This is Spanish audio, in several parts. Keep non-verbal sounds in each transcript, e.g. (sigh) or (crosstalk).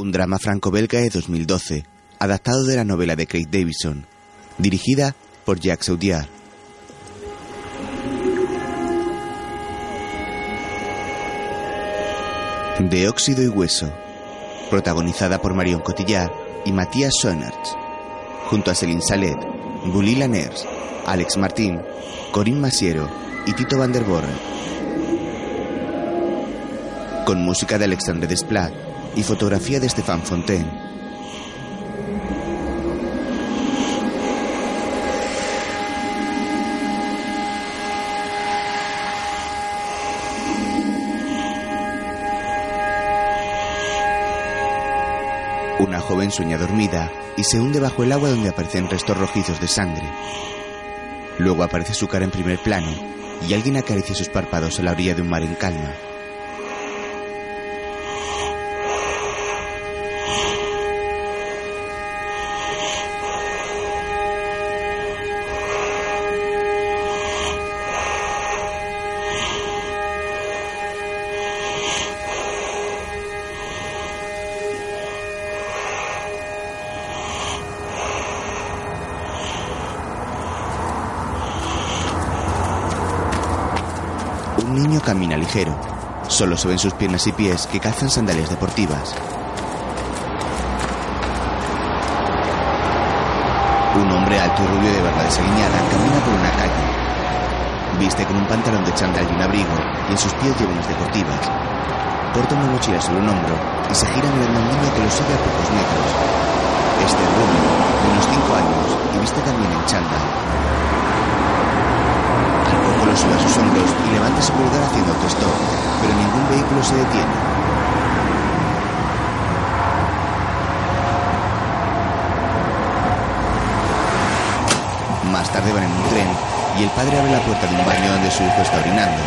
Un drama franco-belga de 2012, adaptado de la novela de Craig Davison, dirigida por Jacques Audiard. De óxido y hueso, protagonizada por Marion Cotillard y Matías Schoenertz, junto a Céline Salet, Gully Laners, Alex Martín, Corinne Masiero y Tito Van der Borre. Con música de Alexandre Desplat y fotografía de Stéphane Fontaine. Una joven sueña dormida y se hunde bajo el agua donde aparecen restos rojizos de sangre. Luego aparece su cara en primer plano y alguien acaricia sus párpados a la orilla de un mar en calma. Camina ligero. Solo se ven sus piernas y pies que calzan sandalias deportivas. Un hombre alto y rubio de barba desaliñada camina por una calle. Viste con un pantalón de chándal y un abrigo y en sus pies lleva unas deportivas. Porta una mochila sobre un hombro y se gira mirando a un que lo sigue a pocos metros. Este es rubio, de unos 5 años y viste también en chándal. Al poco lo sube a sus hombros y levanta su pulgar haciendo autostop, pero ningún vehículo se detiene. Más tarde van en un tren y el padre abre la puerta de un baño donde su hijo está orinando.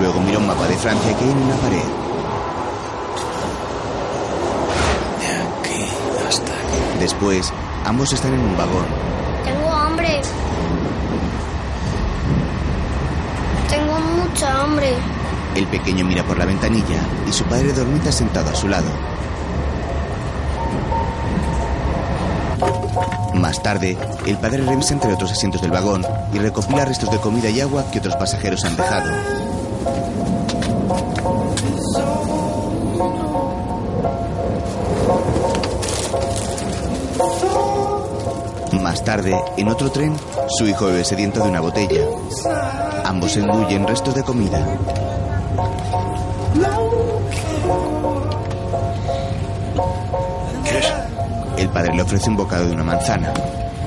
Luego mira un mapa de Francia que hay en una pared. Después, ambos están en un vagón. Tengo hambre. Tengo mucha El pequeño mira por la ventanilla y su padre dormita sentado a su lado. Más tarde, el padre revisa entre otros asientos del vagón y recopila restos de comida y agua que otros pasajeros han dejado. Más tarde, en otro tren, su hijo bebe sediento de una botella. Ambos engullen restos de comida. El padre le ofrece un bocado de una manzana.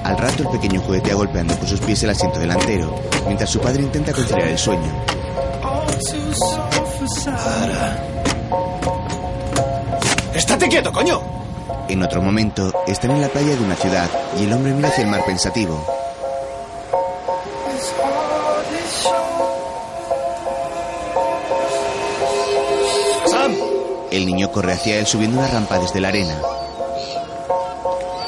Al rato el pequeño juguetea golpeando con sus pies el asiento delantero, mientras su padre intenta conciliar el sueño. ¡Estate quieto, coño! En otro momento, están en la playa de una ciudad y el hombre mira hacia el mar pensativo. El niño corre hacia él subiendo una rampa desde la arena.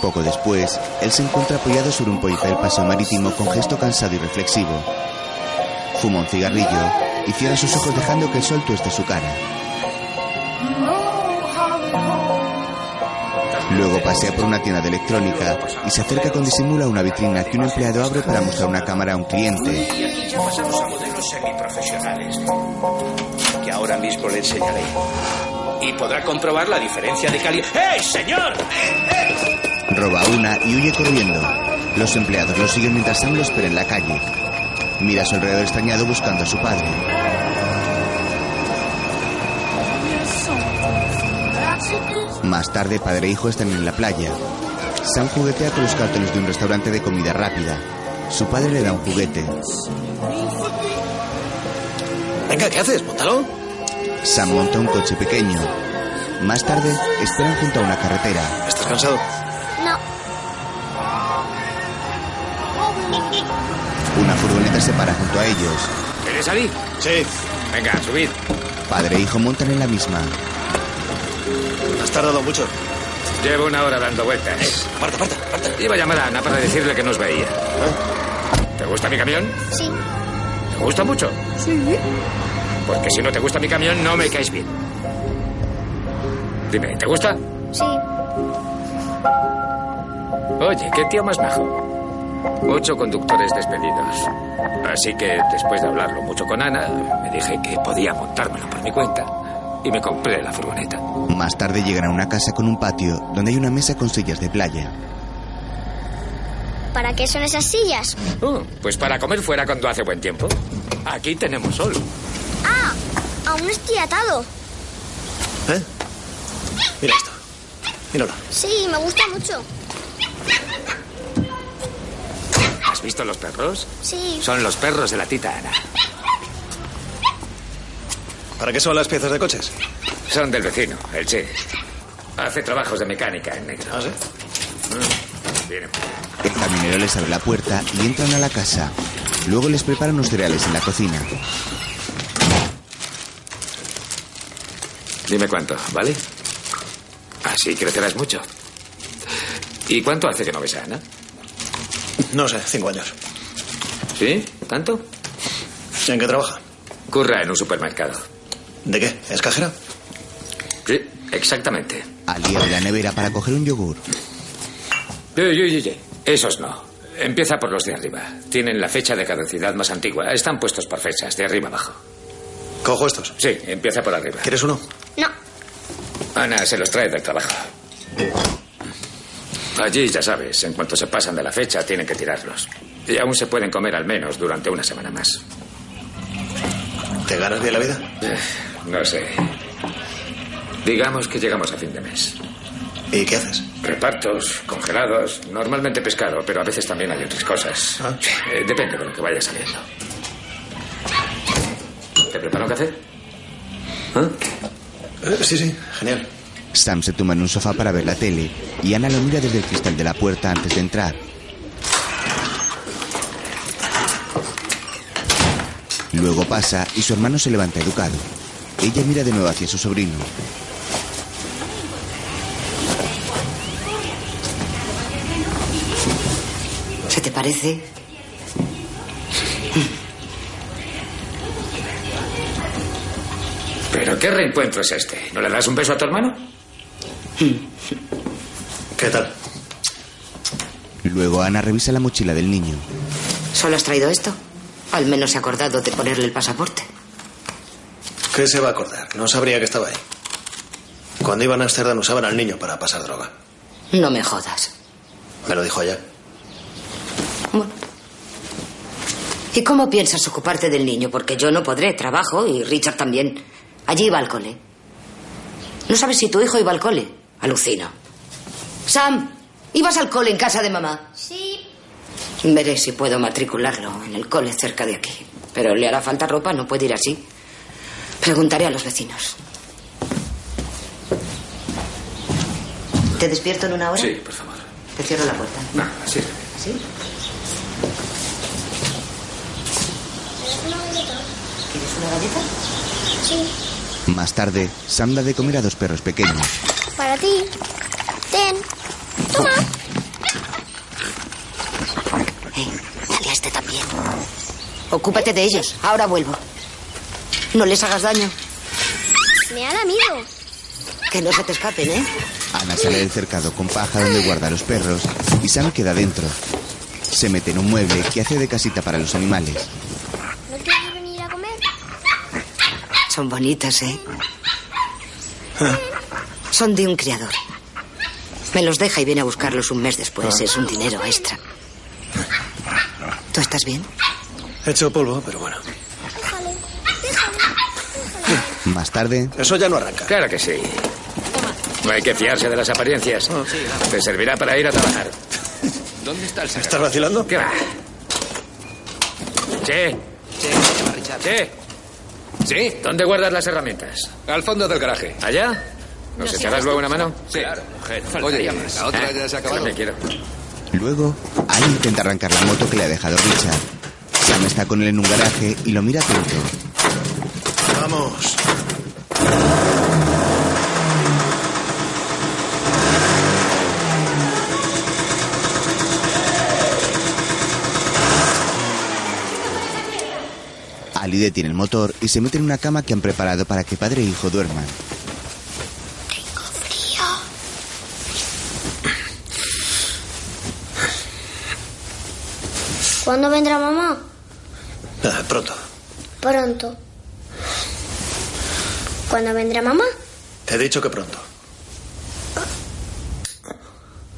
Poco después, él se encuentra apoyado sobre un pollito del paseo marítimo con gesto cansado y reflexivo. Fuma un cigarrillo y cierra sus ojos dejando que el sol tueste su cara. Luego pasea por una tienda de electrónica y se acerca con disimulo a una vitrina que un empleado abre para mostrar una cámara a un cliente. Y aquí ya pasamos a modelos semiprofesionales, que ahora mismo le enseñaré. Y podrá comprobar la diferencia de calidad. ¡Hey, señor! Roba una y huye corriendo. Los empleados lo siguen mientras Sam lo espera en la calle. Mira a su alrededor extrañado buscando a su padre. Más tarde, padre e hijo están en la playa. Sam juguetea con los cartones de un restaurante de comida rápida. Su padre le da un juguete. Venga, ¿qué haces? Móntalo. Sam monta un coche pequeño. Más tarde, esperan junto a una carretera. ¿Estás cansado? No. Una furgoneta se para junto a ellos. ¿Quieres salir? Sí. Venga, subid. Padre e hijo montan en la misma. Has tardado mucho. Llevo una hora dando vueltas. Aparta, aparta, aparta. Iba a llamar a Ana para decirle que nos veía. ¿Eh? ¿Te gusta mi camión? Sí. ¿Te gusta mucho? Sí. Porque si no te gusta mi camión, no me caes bien. Dime, ¿te gusta? Sí. Oye, qué tío más majo. Ocho conductores despedidos. Así que después de hablarlo mucho con Ana, me dije que podía montármelo por mi cuenta y me compré la furgoneta. Más tarde llegan a una casa con un patio donde hay una mesa con sillas de playa. ¿Para qué son esas sillas? Uh, pues para comer fuera cuando hace buen tiempo. Aquí tenemos sol. Aún estoy atado. ¿Eh? Mira esto. Míralo. Sí, me gusta mucho. ¿Has visto los perros? Sí. Son los perros de la tita Ana. ¿Para qué son las piezas de coches? Son del vecino, el Che. Hace trabajos de mecánica en negro. ¿Ah, sí? Viene. El camionero les abre la puerta y entran a la casa. Luego les prepara unos cereales en la cocina. Dime cuánto, ¿vale? Así crecerás mucho. ¿Y cuánto hace que no ves a Ana? No sé, cinco años. ¿Sí? ¿Tanto? ¿En qué trabaja? Curra en un supermercado. ¿De qué? ¿Es cajera? Sí, exactamente. Abre la nevera para coger un yogur. Oye, oye, oye. Esos no. Empieza por los de arriba. Tienen la fecha de caducidad más antigua. Están puestos por fechas, de arriba abajo. Cojo estos. Sí, empieza por arriba. ¿Quieres uno? No. Ana se los trae del trabajo. Allí, ya sabes, en cuanto se pasan de la fecha, tienen que tirarlos. Y aún se pueden comer al menos durante una semana más. ¿Te ganas bien la vida? Eh, No sé. Digamos que llegamos a fin de mes. ¿Y qué haces? Repartos, congelados, normalmente pescado, pero a veces también hay otras cosas. Ah. Eh, depende de lo que vaya saliendo. ¿Te preparo un café? ¿Ah? Eh, sí, sí, genial. Sam se tumba en un sofá para ver la tele y Ana lo mira desde el cristal de la puerta antes de entrar. Luego pasa y su hermano se levanta educado. Ella mira de nuevo hacia su sobrino. ¿Se te parece? ¿Pero qué reencuentro es este? ¿No le das un beso a tu hermano? (laughs) ¿Qué tal? Luego Ana revisa la mochila del niño. ¿Solo has traído esto? Al menos se ha acordado de ponerle el pasaporte. ¿Qué se va a acordar? No sabría que estaba ahí. Cuando iban a Amsterdam usaban al niño para pasar droga. No me jodas. Me lo dijo allá. Bueno. ¿Y cómo piensas ocuparte del niño? Porque yo no podré, trabajo y Richard también. Allí iba al cole. ¿No sabes si tu hijo iba al cole? Alucino. Sam, ¿ibas al cole en casa de mamá? Sí. Veré si puedo matricularlo en el cole cerca de aquí. Pero le hará falta ropa, no puede ir así. Preguntaré a los vecinos. ¿Te despierto en una hora? Sí, por favor. Te cierro la puerta. No, sí. ¿Sí? ¿Quieres una galleta? Sí. Más tarde, Sam da de comer a dos perros pequeños. Para ti. Ten. Toma. Eh, dale a este también. Ocúpate de ellos. Ahora vuelvo. No les hagas daño. Me ha lamido. Que no se te escapen, ¿eh? Ana sale del cercado con paja donde guarda a los perros y Sam queda dentro. Se mete en un mueble que hace de casita para los animales. ¿No quieres venir a comer? Son bonitas, ¿eh? Son de un criador. Me los deja y viene a buscarlos un mes después. Es un dinero extra. ¿Tú estás bien? He hecho polvo, pero bueno. Déjale. Déjale. Más tarde, Eso ya no arranca. Claro que sí. No hay que fiarse de las apariencias. Te servirá para ir a trabajar. ¿Dónde está el ¿Estás secreto? vacilando? ¿Qué va? Sí, Sí, se llama Richard. sí. ¿Sí? ¿Dónde guardas las herramientas? Al fondo del garaje. ¿Allá? ¿Nos echarás luego una mano? Sí. Claro, mujer. Oye, la otra Ah, ya se ha acabado. me quiero. luego, Ali intenta arrancar la moto que le ha dejado Richard. Sam está con él en un garaje y lo mira atento. Vamos. Ali detiene el motor y se mete en una cama que han preparado para que padre e hijo duerman. Frío. ¿Cuándo vendrá mamá? Ah, pronto. Pronto. ¿Cuándo vendrá mamá? Te he dicho que pronto.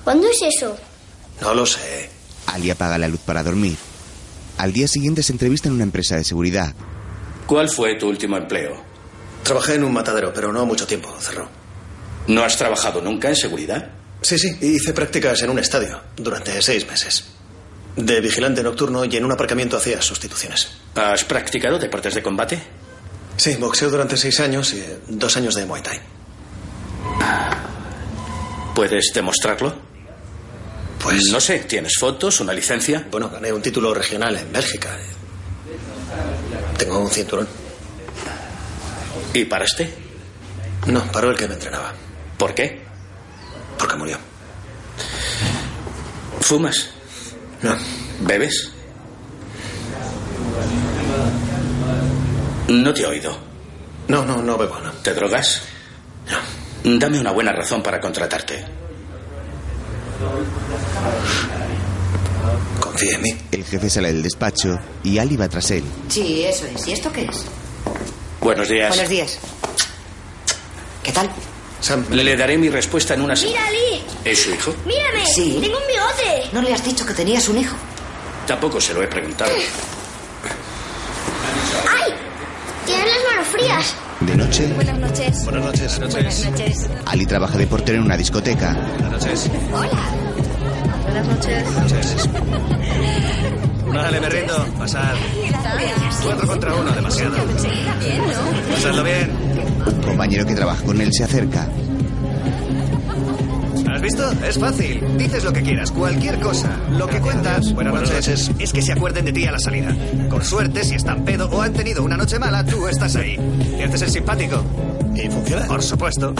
¿Cuándo es eso? No lo sé. Ali apaga la luz para dormir. Al día siguiente se entrevista en una empresa de seguridad. ¿Cuál fue tu último empleo? Trabajé en un matadero, pero no mucho tiempo. Cerró. ¿No has trabajado nunca en seguridad? Sí, sí. Hice prácticas en un estadio durante seis meses. De vigilante nocturno y en un aparcamiento hacía sustituciones. ¿Has practicado deportes de combate? Sí, boxeo durante seis años y dos años de Muay Thai. ¿Puedes demostrarlo? Pues No sé, ¿tienes fotos, una licencia? Bueno, gané un título regional en Bélgica. Tengo un cinturón. ¿Y paraste? No, paró el que me entrenaba. ¿Por qué? Porque murió. ¿Fumas? No. ¿Bebes? No te he oído. No, no, no bebo, no. ¿Te drogas? No. Dame una buena razón para contratarte. Confía en mí. El jefe sale del despacho y Ali va tras él. Sí, eso es. ¿Y esto qué es? Buenos días. Buenos días. ¿Qué tal? Sam, Le daré mi respuesta en una semana. Mira, Ali. ¿Es su hijo? Mírame. Sí. Tengo un bigote. ¿No le has dicho que tenías un hijo? Tampoco se lo he preguntado. ¡Ay! Tienes las manos frías. De noche, Buenas noches. buenas noches. Buenas noches. Ali trabaja de portero en una discoteca. Buenas noches. Buenas noches. Vale, me rindo. Pasad. Cuatro contra uno, demasiado. Pasadlo bien. Un compañero que trabaja con él se acerca. ¿Has visto? Es fácil. Dices lo que quieras, cualquier cosa. Lo que cuenta, buenas noches, es que se acuerden de ti a la salida. Con suerte, si están pedo o han tenido una noche mala, tú estás ahí. Y haces el simpático. ¿Y funciona? Por supuesto.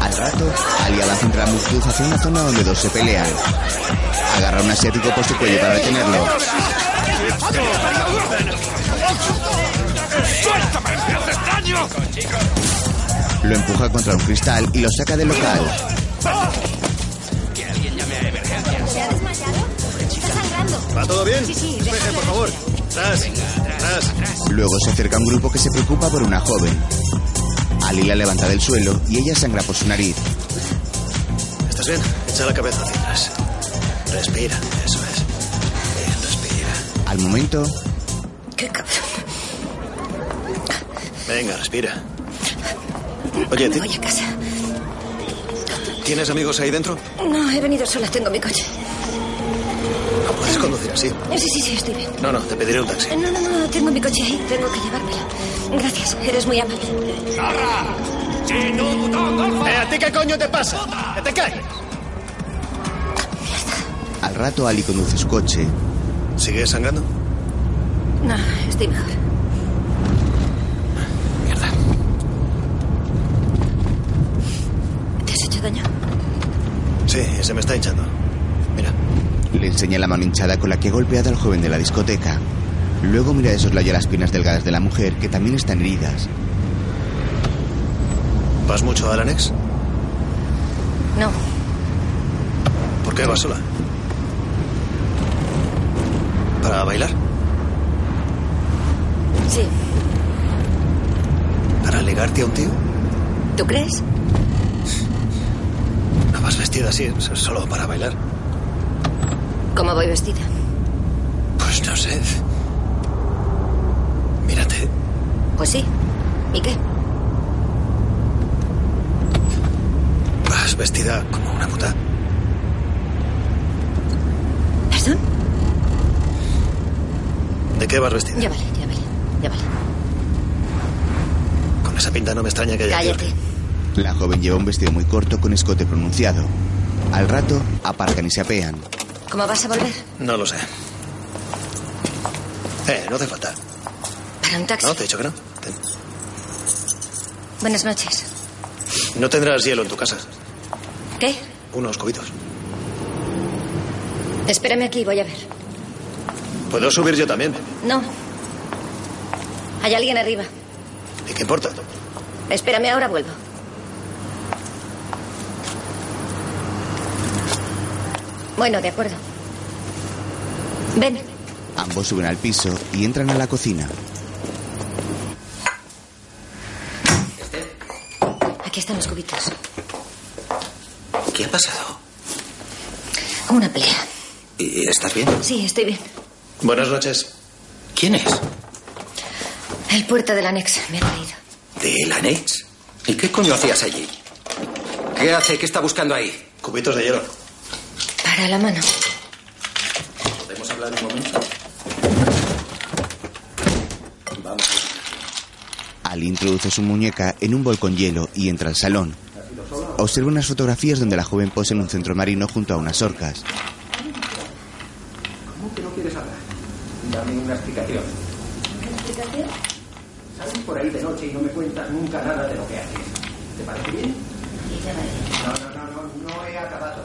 Al rato, Ali avanza entre la multitud hacia una zona donde dos se pelean. Agarra a un asiático por su cuello para detenerlo. Lo empuja contra un cristal y lo saca del local. ¿Va todo bien? Sí, sí. Deje, por favor. Tras, tras. Luego se acerca un grupo que se preocupa por una joven. Ali la levanta del suelo y ella sangra por su nariz. ¿Estás bien? Echa la cabeza hacia atrás. Respira, eso es. Bien, respira. Al momento, ¿Qué cabrón? Venga, respira. Oye, Me ¿ti- voy a casa. ¿tienes amigos ahí dentro? No, he venido sola, tengo mi coche. No puedes conducir así. Sí, sí, sí, estoy bien. No, no, te pediré un taxi. No, no, no, tengo mi coche ahí, tengo que llevármelo. Gracias, eres muy amable. ¿Eh, ¿A ti qué coño te pasa? ¡Que te calles! al rato Ali conduce su coche. ¿Sigues sangrando? No, estoy mejor. Mierda. ¿Te has hecho daño? Sí, se me está hinchando. Le enseña la mano hinchada con la que ha golpeado al joven de la discoteca. Luego mira de soslayo las piernas delgadas de la mujer, que también están heridas. ¿Vas mucho al anex? No, ¿Por qué vas sola? ¿Para bailar? sí. ¿Para ligarte a un tío? ¿Tú crees? ¿No vas vestida así solo para bailar? ¿Cómo voy vestida? Pues no sé. Mírate. Pues sí. ¿Y qué? Vas vestida como una puta. ¿Perdón? ¿De qué vas vestida? Ya vale, ya vale, ya vale. Con esa pinta no me extraña que haya... Cállate. La joven lleva un vestido muy corto con escote pronunciado. Al rato, aparcan y se apean. ¿Cómo vas a volver? No lo sé. Eh, no hace falta. Para un taxi. No, te he dicho que no. Ten. Buenas noches. No tendrás hielo en tu casa. ¿Qué? Unos cubitos. Espérame aquí, voy a ver. Puedo subir yo también. No. Hay alguien arriba. ¿Y qué importa? Espérame, ahora vuelvo. Bueno, de acuerdo. Ven. Ambos suben al piso y entran a la cocina. Aquí están los cubitos. ¿Qué ha pasado? Una pelea. ¿Y estás bien? Sí, estoy bien. Buenas noches. ¿Quién es? El puerta del anexo. Me ha traído. ¿De la Nex? ¿Y qué coño hacías allí? ¿Qué hace? ¿Qué está buscando ahí? Cubitos de hielo. Para la mano. ¿Podemos hablar un momento? Vamos. Ali introduce su muñeca en un bol con hielo y entra al salón. Observa unas fotografías donde la joven posa en un centro marino junto a unas orcas. ¿Cómo que no quieres hablar? Dame una explicación. ¿Una explicación? Sales por ahí de noche y no me cuentas nunca nada de lo que haces. ¿Te parece bien? No, no, no, no, no he acabado.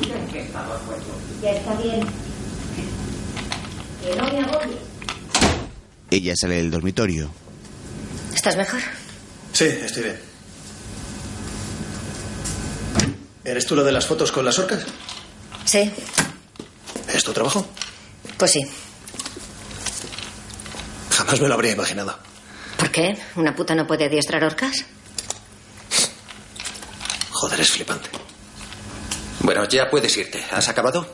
Mira en qué estado has puesto. Ya está bien. Que no me agobies. Ella sale del dormitorio. ¿Estás mejor? Sí, estoy bien. ¿Eres tú lo de las fotos con las orcas? Sí. ¿Es tu trabajo? Pues sí. Jamás me lo habría imaginado. ¿Por qué? ¿Una puta no puede adiestrar orcas? Joder, es flipante. Bueno, ya puedes irte. ¿Has acabado?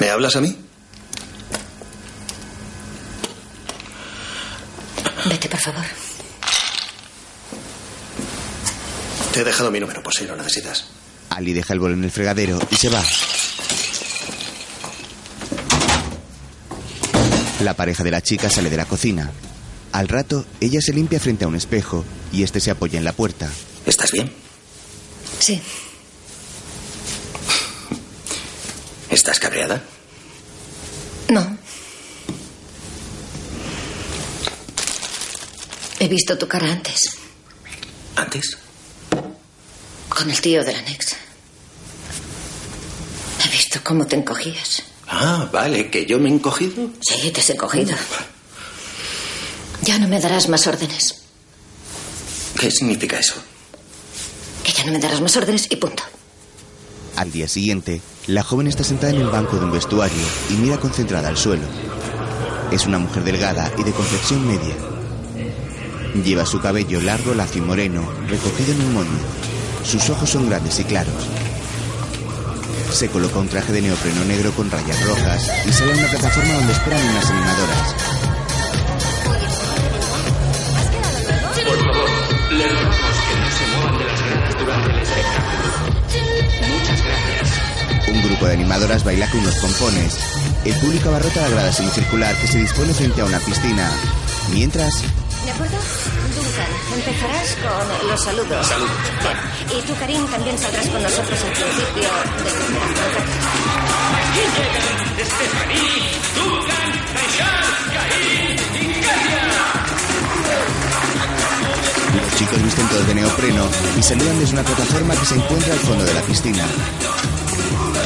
¿Me hablas a mí? Vete, por favor. Te he dejado mi número por si lo necesitas. Ali deja el bol en el fregadero y se va. La pareja de la chica sale de la cocina. Al rato, ella se limpia frente a un espejo y este se apoya en la puerta. ¿Estás bien? Sí. ¿Estás cabreada? No. He visto tu cara antes. ¿Antes? Con el tío del anexo. He visto cómo te encogías. Ah, vale, que yo me he encogido. Sí, te has encogido. Ya no me darás más órdenes. ¿Qué significa eso? Que ya no me darás más órdenes y punto. Al día siguiente, la joven está sentada en el banco de un vestuario y mira concentrada al suelo. Es una mujer delgada y de complexión media. Lleva su cabello largo, lacio y moreno, recogido en un moño. Sus ojos son grandes y claros. Se coloca un traje de neopreno negro con rayas rojas y sale a una plataforma donde esperan unas animadoras. Por favor, les rogamos que no se muevan de las gradas durante el espectáculo. Muchas gracias. Un grupo de animadoras baila con unos pompones. El público abarrota la grada semicircular que se dispone frente a una piscina. Mientras, ¿De acuerdo? Duncan, empezarás con los saludos. Saludos. Y tú, Karim, también saldrás con nosotros al principio de Stephanie, Duncan, Karim y Katia. los chicos visten todos de neopreno y saludan desde una plataforma que se encuentra al fondo de la piscina.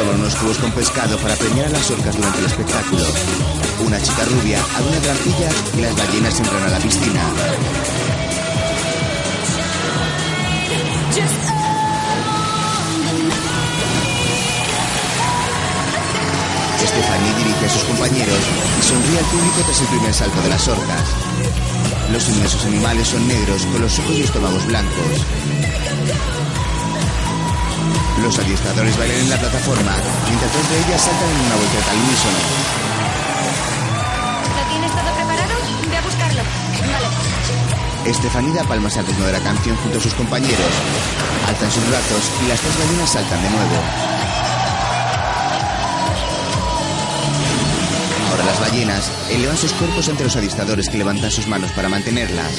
Unos cubos con pescado para premiar a las orcas durante el espectáculo. Una chica rubia abre una trampilla y las ballenas entran a la piscina. Stephanie dirige a sus compañeros y sonríe al público tras el primer salto de las orcas. Los inmensos animales son negros con los ojos y estómagos blancos. Los adiestradores bailan en la plataforma, mientras dos de ellas saltan en una vuelta al unísono. ¿Lo tienes todo preparado? Ve a buscarlo. Vale. Estefanía da palmas al ritmo de la canción junto a sus compañeros. Alzan sus brazos y las tres ballenas saltan de nuevo. Ahora las ballenas elevan sus cuerpos ante los adiestradores que levantan sus manos para mantenerlas.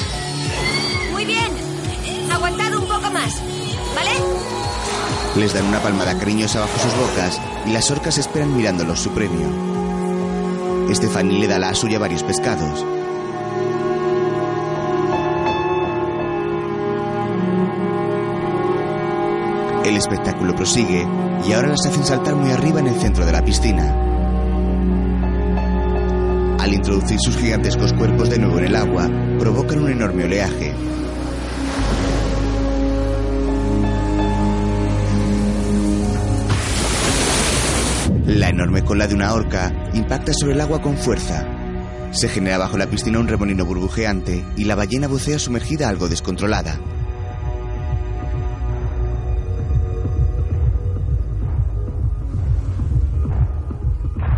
Les dan una palmada cariñosa bajo sus bocas y las orcas esperan mirándolos su premio. Stephanie le da la suya varios pescados. El espectáculo prosigue y ahora las hacen saltar muy arriba en el centro de la piscina. Al introducir sus gigantescos cuerpos de nuevo en el agua, provocan un enorme oleaje. La enorme cola de una orca impacta sobre el agua con fuerza. Se genera bajo la piscina un remolino burbujeante y la ballena bucea sumergida algo descontrolada.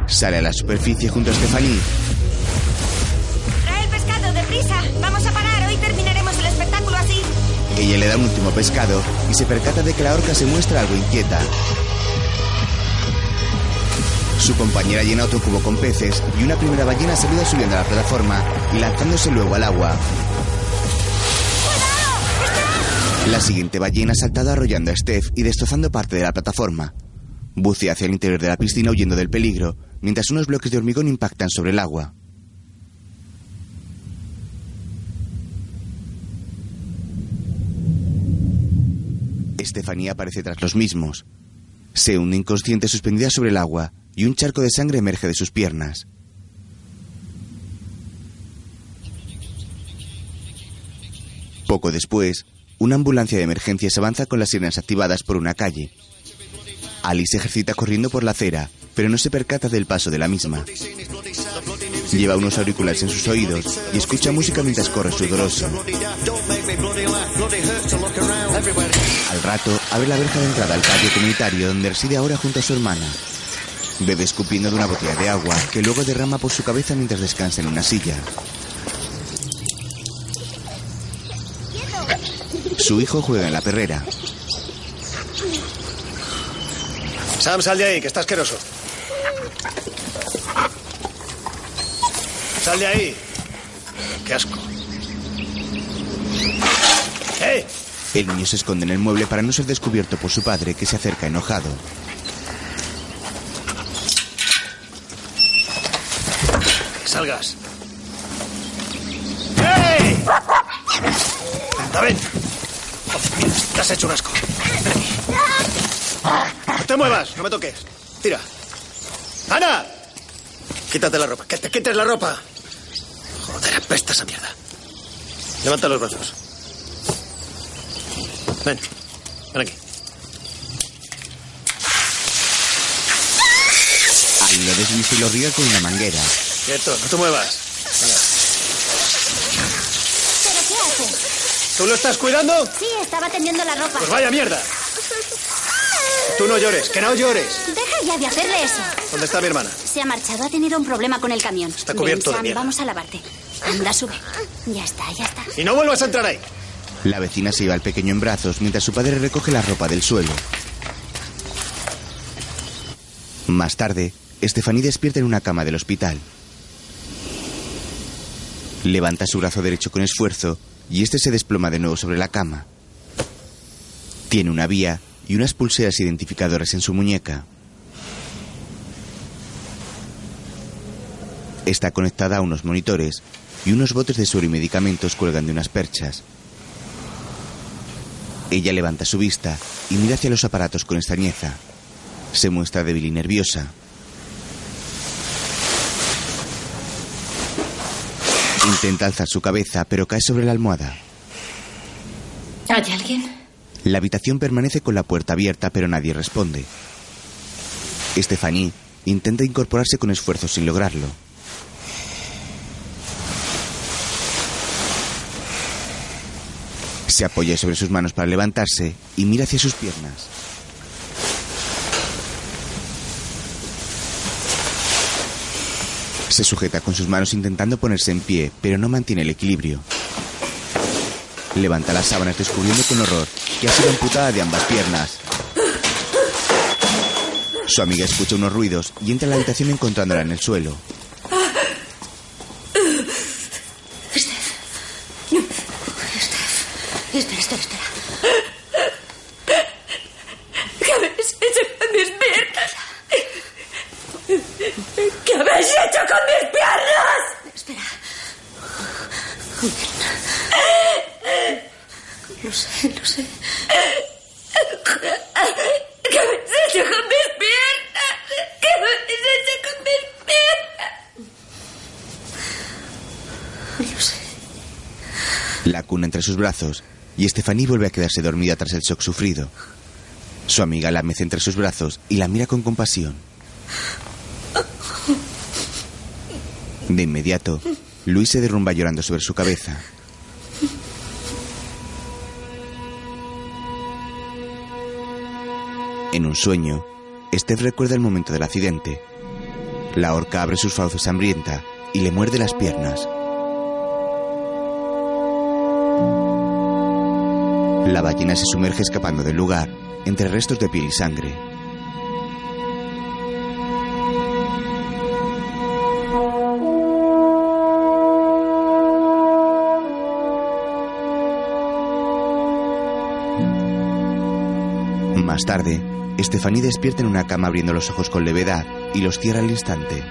Sale a la superficie junto a Stephanie. Trae el pescado, deprisa. Vamos a parar. Hoy terminaremos el espectáculo así. Ella le da un último pescado y se percata de que la orca se muestra algo inquieta. Su compañera llena otro cubo con peces y una primera ballena saluda subiendo a la plataforma y lanzándose luego al agua. La siguiente ballena ha saltado arrollando a Steph y destrozando parte de la plataforma. Bucea hacia el interior de la piscina huyendo del peligro, mientras unos bloques de hormigón impactan sobre el agua. Estefanía aparece tras los mismos. Se hunde inconsciente suspendida sobre el agua y un charco de sangre emerge de sus piernas. Poco después, una ambulancia de emergencias avanza con las sirenas activadas por una calle. Ali se ejercita corriendo por la acera, pero no se percata del paso de la misma. Lleva unos auriculares en sus oídos y escucha música mientras corre sudoroso. Al rato, abre la verja de entrada al patio comunitario donde reside ahora junto a su hermana. Bebe escupiendo de una botella de agua que luego derrama por su cabeza mientras descansa en una silla. Su hijo juega en la perrera. Sam, sal de ahí, que está asqueroso. Sal de ahí. Qué asco. ¡Eh! El niño se esconde en el mueble para no ser descubierto por su padre, que se acerca enojado. Salgas. ¡Ey! Anda, ven. Oh, mira, te has hecho un asco. Ven aquí. No te muevas, no me toques. Tira. ¡Ana! Quítate la ropa, que te quites la ropa. Joder, apesta esa mierda. Levanta los brazos. Ven, ven aquí. Ali lo desviste y lo riega con una manguera. Quieto, no te muevas. Venga. ¿Pero qué haces? ¿Tú lo estás cuidando? Sí, estaba tendiendo la ropa. Pues vaya mierda. Tú no llores, que no llores. Deja ya de hacerle eso. ¿Dónde está mi hermana? Se ha marchado, ha tenido un problema con el camión. Está cubierto Ven, de mierda. vamos a lavarte. Anda, sube. Ya está, ya está. Y no vuelvas a entrar ahí. La vecina se lleva al pequeño en brazos mientras su padre recoge la ropa del suelo. Más tarde, Stephanie despierta en una cama del hospital. Levanta su brazo derecho con esfuerzo y este se desploma de nuevo sobre la cama. Tiene una vía y unas pulseras identificadoras en su muñeca. Está conectada a unos monitores y unos botes de suero y medicamentos cuelgan de unas perchas. Ella levanta su vista y mira hacia los aparatos con extrañeza. Se muestra débil y nerviosa. Intenta alzar su cabeza, pero cae sobre la almohada. ¿Hay alguien? La habitación permanece con la puerta abierta, pero nadie responde. Stephanie intenta incorporarse con esfuerzo sin lograrlo. Se apoya sobre sus manos para levantarse y mira hacia sus piernas. Se sujeta con sus manos intentando ponerse en pie, pero no mantiene el equilibrio. Levanta las sábanas descubriendo con horror que ha sido amputada de ambas piernas. Su amiga escucha unos ruidos y entra a la habitación encontrándola en el suelo. ¿Qué habéis hecho con mis piernas? ¿Qué habéis hecho con mis piernas? Espera. Lo sé, lo sé. ¿Qué habéis hecho con mis piernas? ¿Qué habéis hecho con mis piernas? Lo sé. La cuna entre sus brazos y Stephanie vuelve a quedarse dormida tras el shock sufrido. Su amiga la mece entre sus brazos y la mira con compasión. De inmediato, Luis se derrumba llorando sobre su cabeza. En un sueño, Steph recuerda el momento del accidente. La horca abre sus fauces hambrienta y le muerde las piernas. La ballena se sumerge escapando del lugar, entre restos de piel y sangre. Más tarde, Stephanie despierta en una cama abriendo los ojos con levedad y los cierra al instante.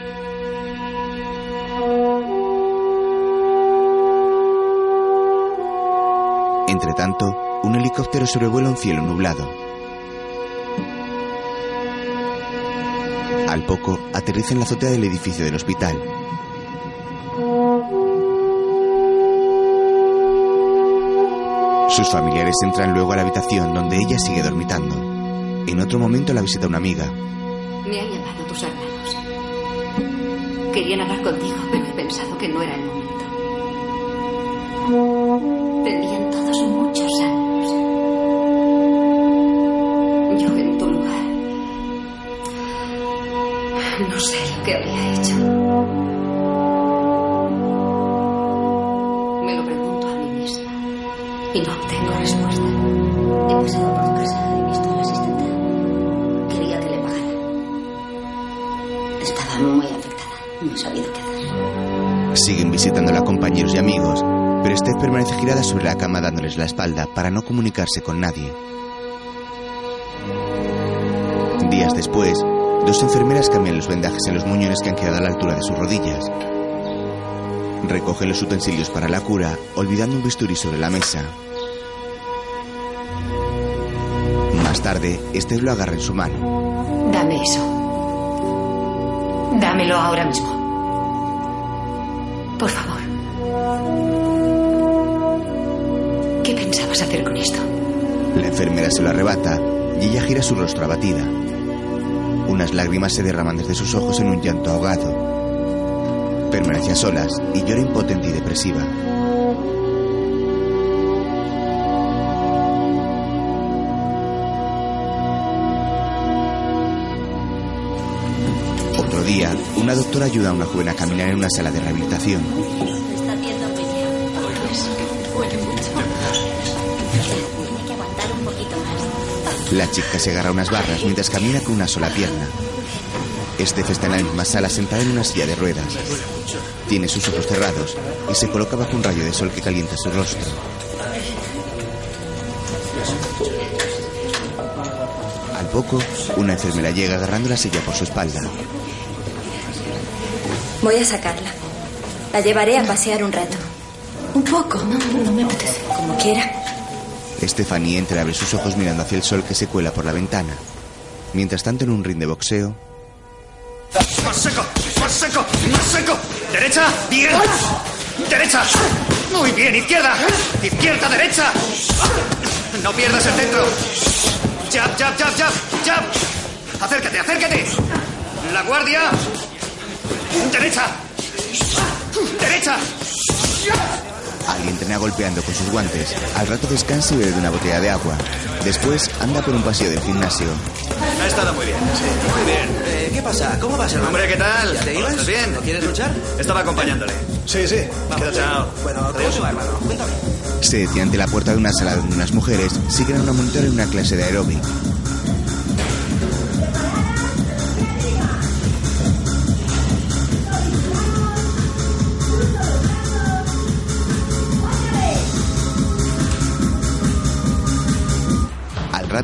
Entre tanto, un helicóptero sobrevuela un cielo nublado. Al poco, aterriza en la azotea del edificio del hospital. Sus familiares entran luego a la habitación donde ella sigue dormitando. En otro momento la visita una amiga. Me han llamado tus hermanos. Querían hablar contigo, pero he pensado que no era el momento. Sobre la cama dándoles la espalda para no comunicarse con nadie. Días después, dos enfermeras cambian los vendajes en los muñones que han quedado a la altura de sus rodillas. Recogen los utensilios para la cura, olvidando un bisturí sobre la mesa. Más tarde, Steph lo agarra en su mano. Dame eso. Dámelo ahora mismo. ¿Qué pensabas hacer con esto? La enfermera se lo arrebata y ella gira su rostro abatida. Unas lágrimas se derraman desde sus ojos en un llanto ahogado. Permanece a solas y llora impotente y depresiva. Otro día, una doctora ayuda a una joven a caminar en una sala de rehabilitación. La chica se agarra a unas barras mientras camina con una sola pierna. Steph está en la misma sala sentada en una silla de ruedas. Tiene sus ojos cerrados y se coloca bajo un rayo de sol que calienta su rostro. Al poco, una enfermera llega agarrando la silla por su espalda. Voy a sacarla. La llevaré a pasear un rato. Un poco, no, no me apetece. Como quiera. Stephanie entra y abre sus ojos mirando hacia el sol que se cuela por la ventana. Mientras tanto, en un ring de boxeo, ¡Más seco! ¡Más seco! ¡Más seco! ¡Derecha! ¡Bien! ¡Derecha! ¡Muy bien! ¡Izquierda! ¡Izquierda! ¡Derecha! ¡No pierdas el centro! ¡Jab, jab, jab, jab! ¡Jab! ¡Acércate, acércate! ¡La guardia! ¡Derecha! ¡Derecha! Alguien entrena golpeando con sus guantes. Al rato descansa y bebe de una botella de agua. Después anda por un pasillo del gimnasio. Ha estado muy bien. Sí, muy bien. Eh, ¿Qué pasa? ¿Cómo vas, hermano? Hombre, ¿qué tal? ¿Ya te ibas? ¿Estás bien? ¿No quieres luchar? Estaba acompañándole. Sí, sí. Vamos. Chao. Bueno, ¿cómo Adiós. te va, hermano? Cuéntame. Se detiene ante la puerta de una sala donde unas mujeres siguen a una monitora en una clase de aeróbic.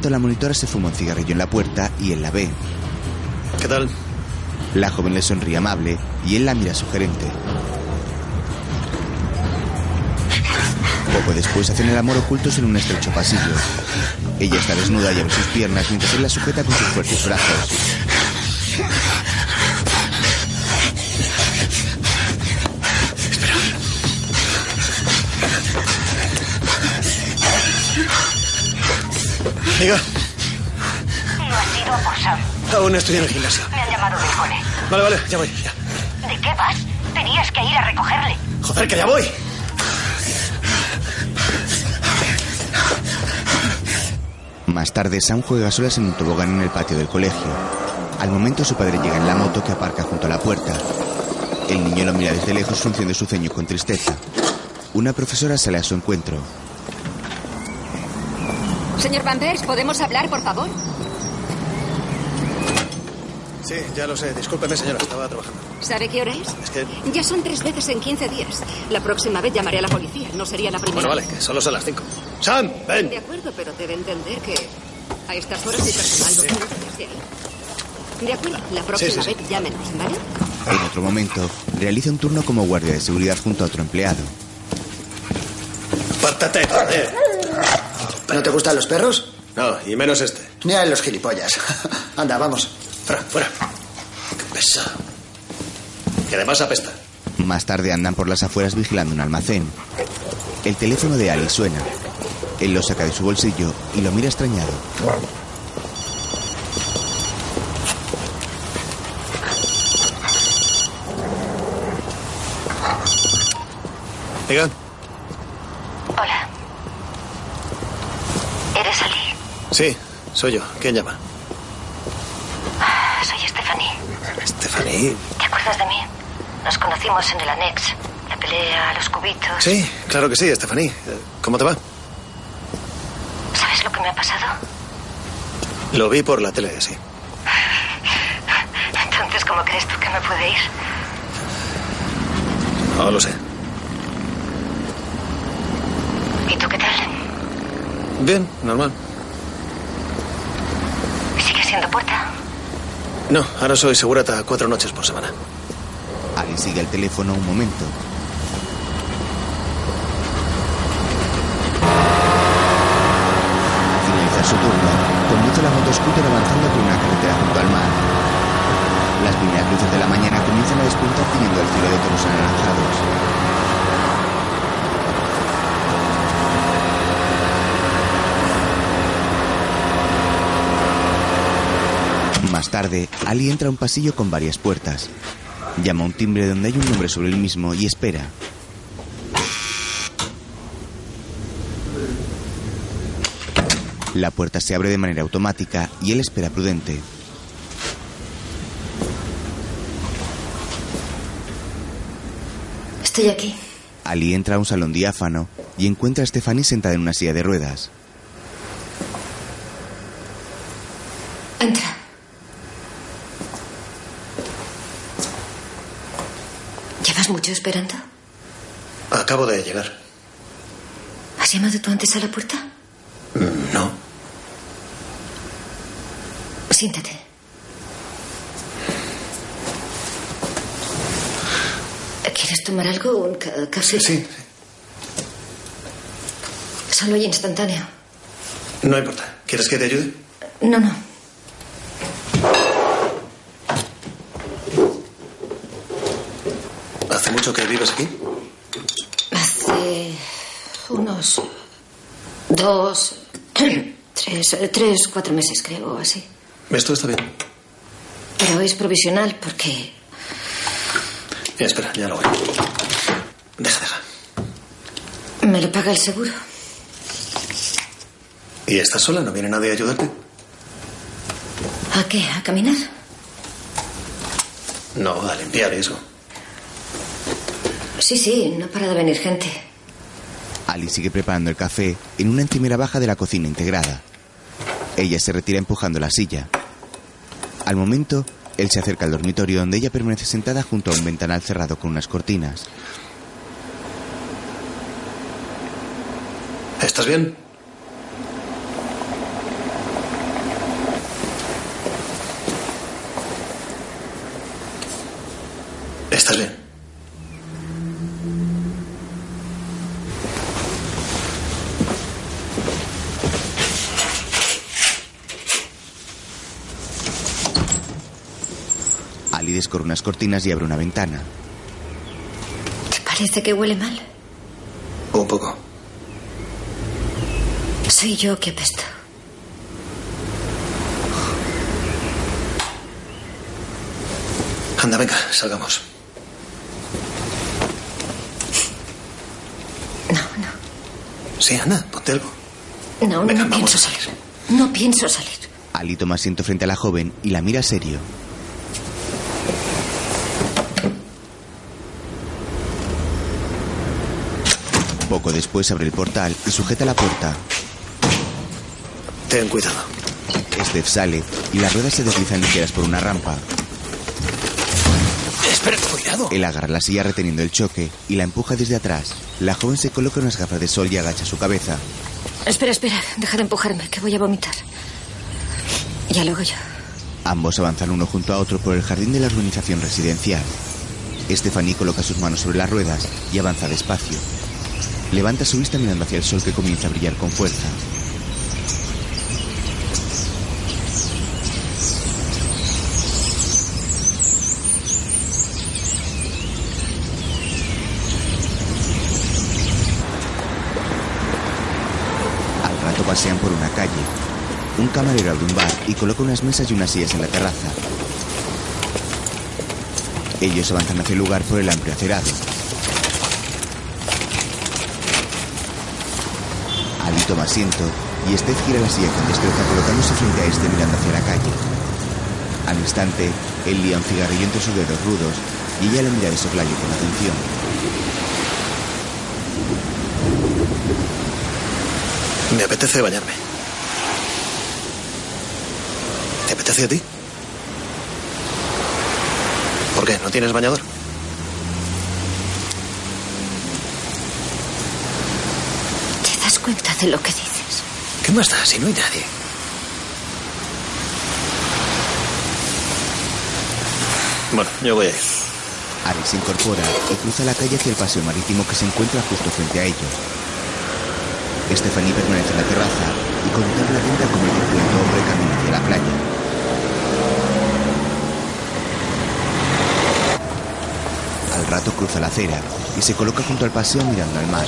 Rato la monitora se fuma un cigarrillo en la puerta y él la ve. ¿Qué tal? La joven le sonríe amable y él la mira sugerente. Poco después hacen el amor ocultos en un estrecho pasillo. Ella está desnuda y abre sus piernas mientras él la sujeta con sus fuertes brazos. Diga, No has ido a por Sam. aún estoy en el gimnasio. Me han llamado del cole. Vale, vale, ya voy. ya. ¿De qué vas? Tenías que ir a recogerle. Joder, que ya voy. Más tarde, Sam juega a solas en un tobogán en el patio del colegio. Al momento, su padre llega en la moto que aparca junto a la puerta. El niño lo mira desde lejos, frunciendo su ceño con tristeza. Una profesora sale a su encuentro. Señor Van Bers, ¿podemos hablar, por favor? Sí, ya lo sé. Discúlpeme, señora, estaba trabajando. ¿Sabe qué hora es? Es que... Ya son tres veces en 15 días. La próxima vez llamaré a la policía. No sería la primera. Bueno, vale, que solo son las cinco. ¡Sam, ven! De acuerdo, pero debe entender que a estas horas mi personal ahí. De acuerdo, la próxima Sí, sí, sí. vez llámenos, ¿vale? En otro momento, realiza un turno como guardia de seguridad junto a otro empleado. ¡Pártate, joder! ¿No te gustan los perros? No, y menos este. Ni a los gilipollas. (laughs) Anda, vamos. Fuera, fuera. Qué pesado. Que además apesta. Más tarde andan por las afueras vigilando un almacén. El teléfono de Ali suena. Él lo saca de su bolsillo y lo mira extrañado. Diga. Hola. ¿Eres Ali? Sí, soy yo. ¿Quién llama? Ah, Soy Stephanie. Stephanie. ¿Te acuerdas de mí? Nos conocimos en el Anex. La pelea, los cubitos. Sí, claro que sí, Stephanie. ¿Cómo te va? ¿Sabes lo que me ha pasado? Lo vi por la tele, sí. Entonces, ¿cómo crees tú que me puede ir? No lo sé. ¿Y tú qué tal? Bien, normal. ¿Sigues siendo puerta? No, ahora soy segurata cuatro noches por semana. Ali sigue el teléfono un momento. Al finalizar su turno, conduce la motoscooter avanzando por una carretera junto al mar. Las primeras luces de la mañana comienzan a despuntar teniendo el cielo de tonos anaranjados. Más tarde, Ali entra a un pasillo con varias puertas. Llama a un timbre donde hay un nombre sobre el mismo y espera. La puerta se abre de manera automática y él espera prudente. Estoy aquí. Ali entra a un salón diáfano y encuentra a Stephanie sentada en una silla de ruedas. Entra. ¿Llevas mucho esperando? Acabo de llegar. ¿Has llamado tú antes a la puerta? No. Siéntate. ¿Quieres tomar algo? ¿Un ca- café? Sí, Solo y instantáneo. No importa. ¿Quieres que te ayude? No, no. ¿Hace mucho que vives aquí? Hace unos dos, (clears throat) tres, tres, cuatro meses creo, o así. Esto está bien. Pero es provisional porque Ya, espera, ya lo voy. Deja, deja. me lo paga el seguro. ¿Y estás sola? ¿No viene nadie a ayudarte? ¿A qué? ¿A caminar? No, a limpiar eso. Sí, sí, no para de venir gente. Ali sigue preparando el café en una encimera baja de la cocina integrada. Ella se retira empujando la silla. Al momento, él se acerca al dormitorio donde ella permanece sentada junto a un ventanal cerrado con unas cortinas. ¿Estás bien? ¿Estás bien? Emily descorre unas cortinas y abre una ventana. ¿Te parece que huele mal? Un poco. Soy yo que apesto. Anda, venga, salgamos. No, no. Sí, anda, ponte algo. No, venga, no, no pienso salir. No pienso salir. Ali toma asiento frente a la joven y la mira serio. Poco después abre el portal y sujeta la puerta. Ten cuidado. Steph sale y las ruedas se deslizan ligeras por una rampa. Espera, cuidado. Él agarra la silla reteniendo el choque y la empuja desde atrás. La joven se coloca unas gafas de sol y agacha su cabeza. Espera, espera. Deja de empujarme, que voy a vomitar. Ya lo hago yo. Ambos avanzan uno junto a otro por el jardín de la urbanización residencial. Stephanie coloca sus manos sobre las ruedas y avanza despacio. Levanta su vista mirando hacia el sol que comienza a brillar con fuerza. Al rato pasean por una calle. Un camarero abre un bar y coloca unas mesas y unas sillas en la terraza. Ellos avanzan hacia el lugar por el amplio acerado. Ali toma asiento y Steph gira la silla con destreza colocándose frente a este mirando hacia la calle. Al instante, él lía un cigarrillo entre sus dedos rudos y ella le mira de soslayo con atención. Me apetece bañarme. ¿Te apetece a ti? ¿Por qué? ¿No tienes bañador? ¿Te das cuenta de lo que dices? ¿Qué más da si no hay nadie? Bueno, yo voy a ir. Ali se incorpora y cruza la calle hacia el paseo marítimo que se encuentra justo frente a ellos. Stephanie permanece en la terraza y contempla atenta como el corpulento hombre camina hacia la playa. Al rato cruza la acera y se coloca junto al paseo mirando al mar.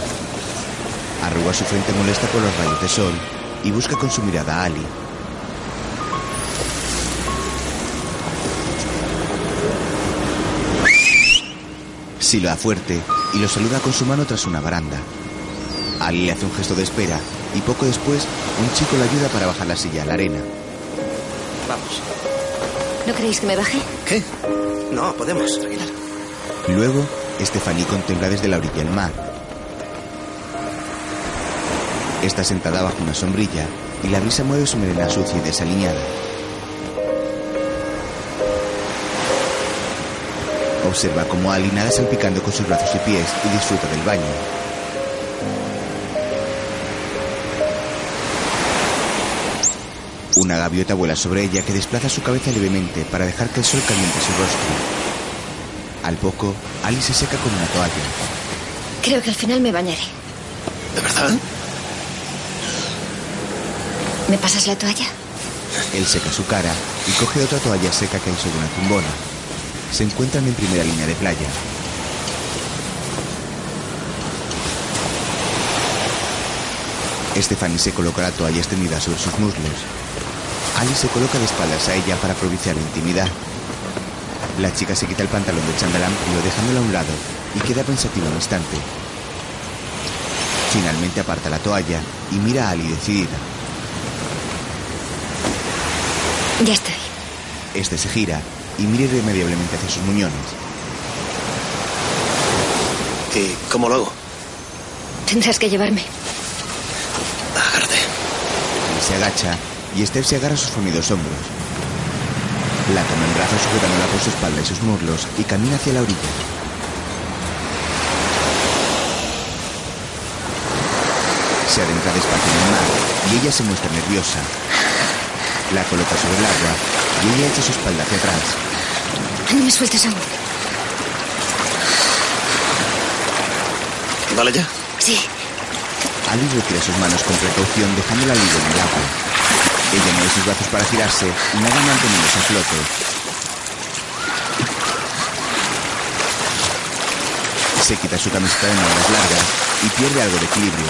Arruga su frente molesta por los rayos de sol y busca con su mirada a Ali. Silba fuerte y lo saluda con su mano tras una baranda. Ali le hace un gesto de espera y poco después un chico le ayuda para bajar la silla a la arena. Vamos. ¿No queréis que me baje? ¿Qué? No, podemos. Luego, Stephanie contempla desde la orilla el mar. Está sentada bajo una sombrilla y la brisa mueve su melena sucia y desaliñada. Observa cómo Ali nada salpicando con sus brazos y pies y disfruta del baño. Una gaviota vuela sobre ella que desplaza su cabeza levemente para dejar que el sol caliente su rostro. Al poco, Ali se seca con una toalla. Creo que al final me bañaré. ¿De verdad? ¿Me pasas la toalla? Él seca su cara y coge otra toalla seca que hay sobre una tumbona. Se encuentran en primera línea de playa. Stephanie se coloca la toalla extendida sobre sus muslos. Ali se coloca de espaldas a ella para propiciar intimidad. La chica se quita el pantalón de chándal amplio dejándolo a un lado y queda pensativa un instante. Finalmente aparta la toalla y mira a Ali decidida. Ya estoy. Este se gira y mira irremediablemente hacia sus muñones. ¿Y cómo lo hago? Tendrás que llevarme. Agárrate. Se agacha y Steph se agarra a sus fornidos hombros. La toma en brazos sujetándola por su espalda y sus muslos y camina hacia la orilla. Se adentra despacio en el mar y ella se muestra nerviosa. La coloca sobre el agua y ella echa su espalda hacia atrás. No me sueltes aún. ¿Vale ya? Sí. Ali retira sus manos con precaución dejándola libre en el agua. Ella mueve sus brazos para girarse y nada manteniéndose a flote. Se quita su camiseta de mangas largas y pierde algo de equilibrio.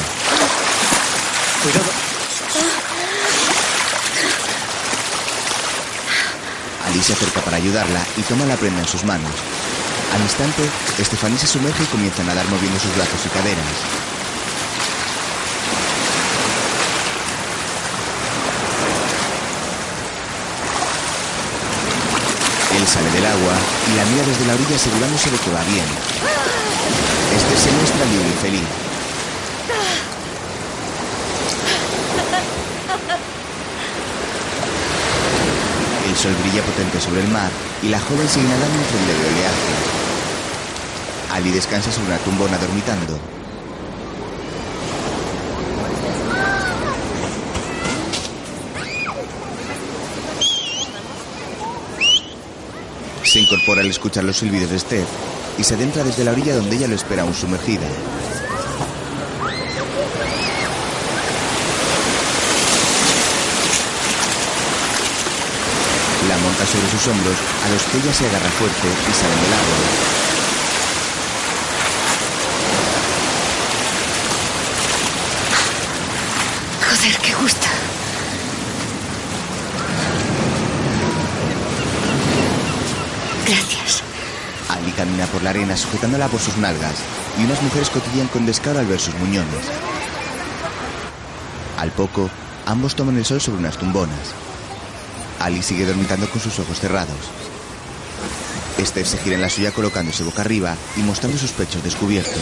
Cuidado. Se acerca para ayudarla y toma la prenda en sus manos. Al instante, Stephanie se sumerge y comienza a nadar moviendo sus brazos y caderas. Él sale del agua y la mira desde la orilla asegurándose de que va bien. Este se muestra libre y feliz. Sol brilla potente sobre el mar y la joven sigue nadando entre el leve oleaje. Ali descansa sobre una tumbona dormitando. Se incorpora al escuchar los silbidos de Steph y se adentra desde la orilla donde ella lo espera aún sumergida. La monta sobre sus hombros, a los que ella se agarra fuerte y salen del agua. Joder, qué gusto. Gracias. Ali camina por la arena sujetándola por sus nalgas y unas mujeres cotillan con descaro al ver sus muñones. Al poco, ambos toman el sol sobre unas tumbonas. Ali sigue dormitando con sus ojos cerrados. Esther se gira en la suya colocándose boca arriba y mostrando sus pechos descubiertos.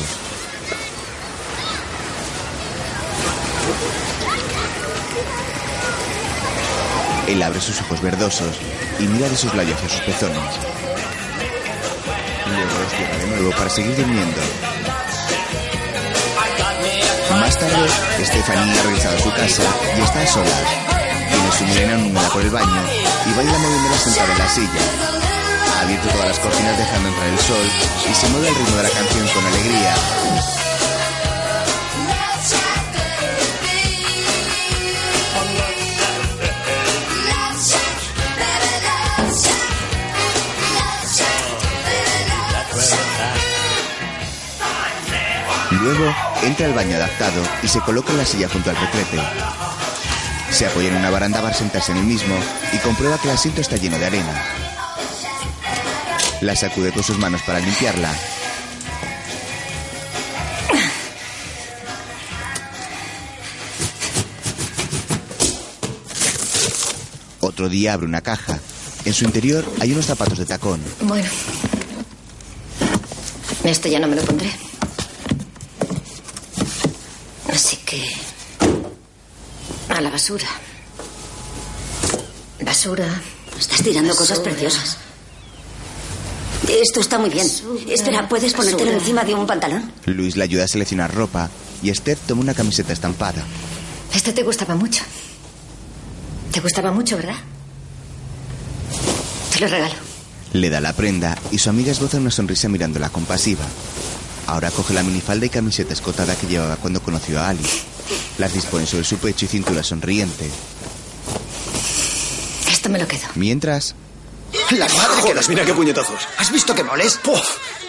Él abre sus ojos verdosos y mira de sus labios hacia sus pezones. Luego los cierra de nuevo para seguir durmiendo. Más tarde, Stephanie ha regresado a su casa y está a solas. Su melena húmeda por el baño y baila moviéndola sentada en la silla. Ha abierto todas las cortinas dejando entrar el sol y se mueve al ritmo de la canción con alegría. Luego entra al baño adaptado y se coloca en la silla junto al retrete. Se apoya en una baranda para sentarse en el mismo y comprueba que el asiento está lleno de arena. La sacude con sus manos para limpiarla. Otro día abre una caja. En su interior hay unos zapatos de tacón. Bueno. Esto ya no me lo pondré. Así que... A la basura. Basura. Estás tirando cosas preciosas. Esto está muy bien. Espera, ¿puedes ponértelo encima de un pantalón? Luis le ayuda a seleccionar ropa y Steph toma una camiseta estampada. Este te gustaba mucho. Te gustaba mucho, ¿verdad? Te lo regalo. Le da la prenda y su amiga esboza una sonrisa mirándola compasiva. Ahora coge la minifalda y camiseta escotada que llevaba cuando conoció a Ali. Las dispone sobre su pecho y cintura sonriente. Esto me lo quedo. Mientras, La madre que Joder, mira qué puñetazos. ¿Has visto que moles?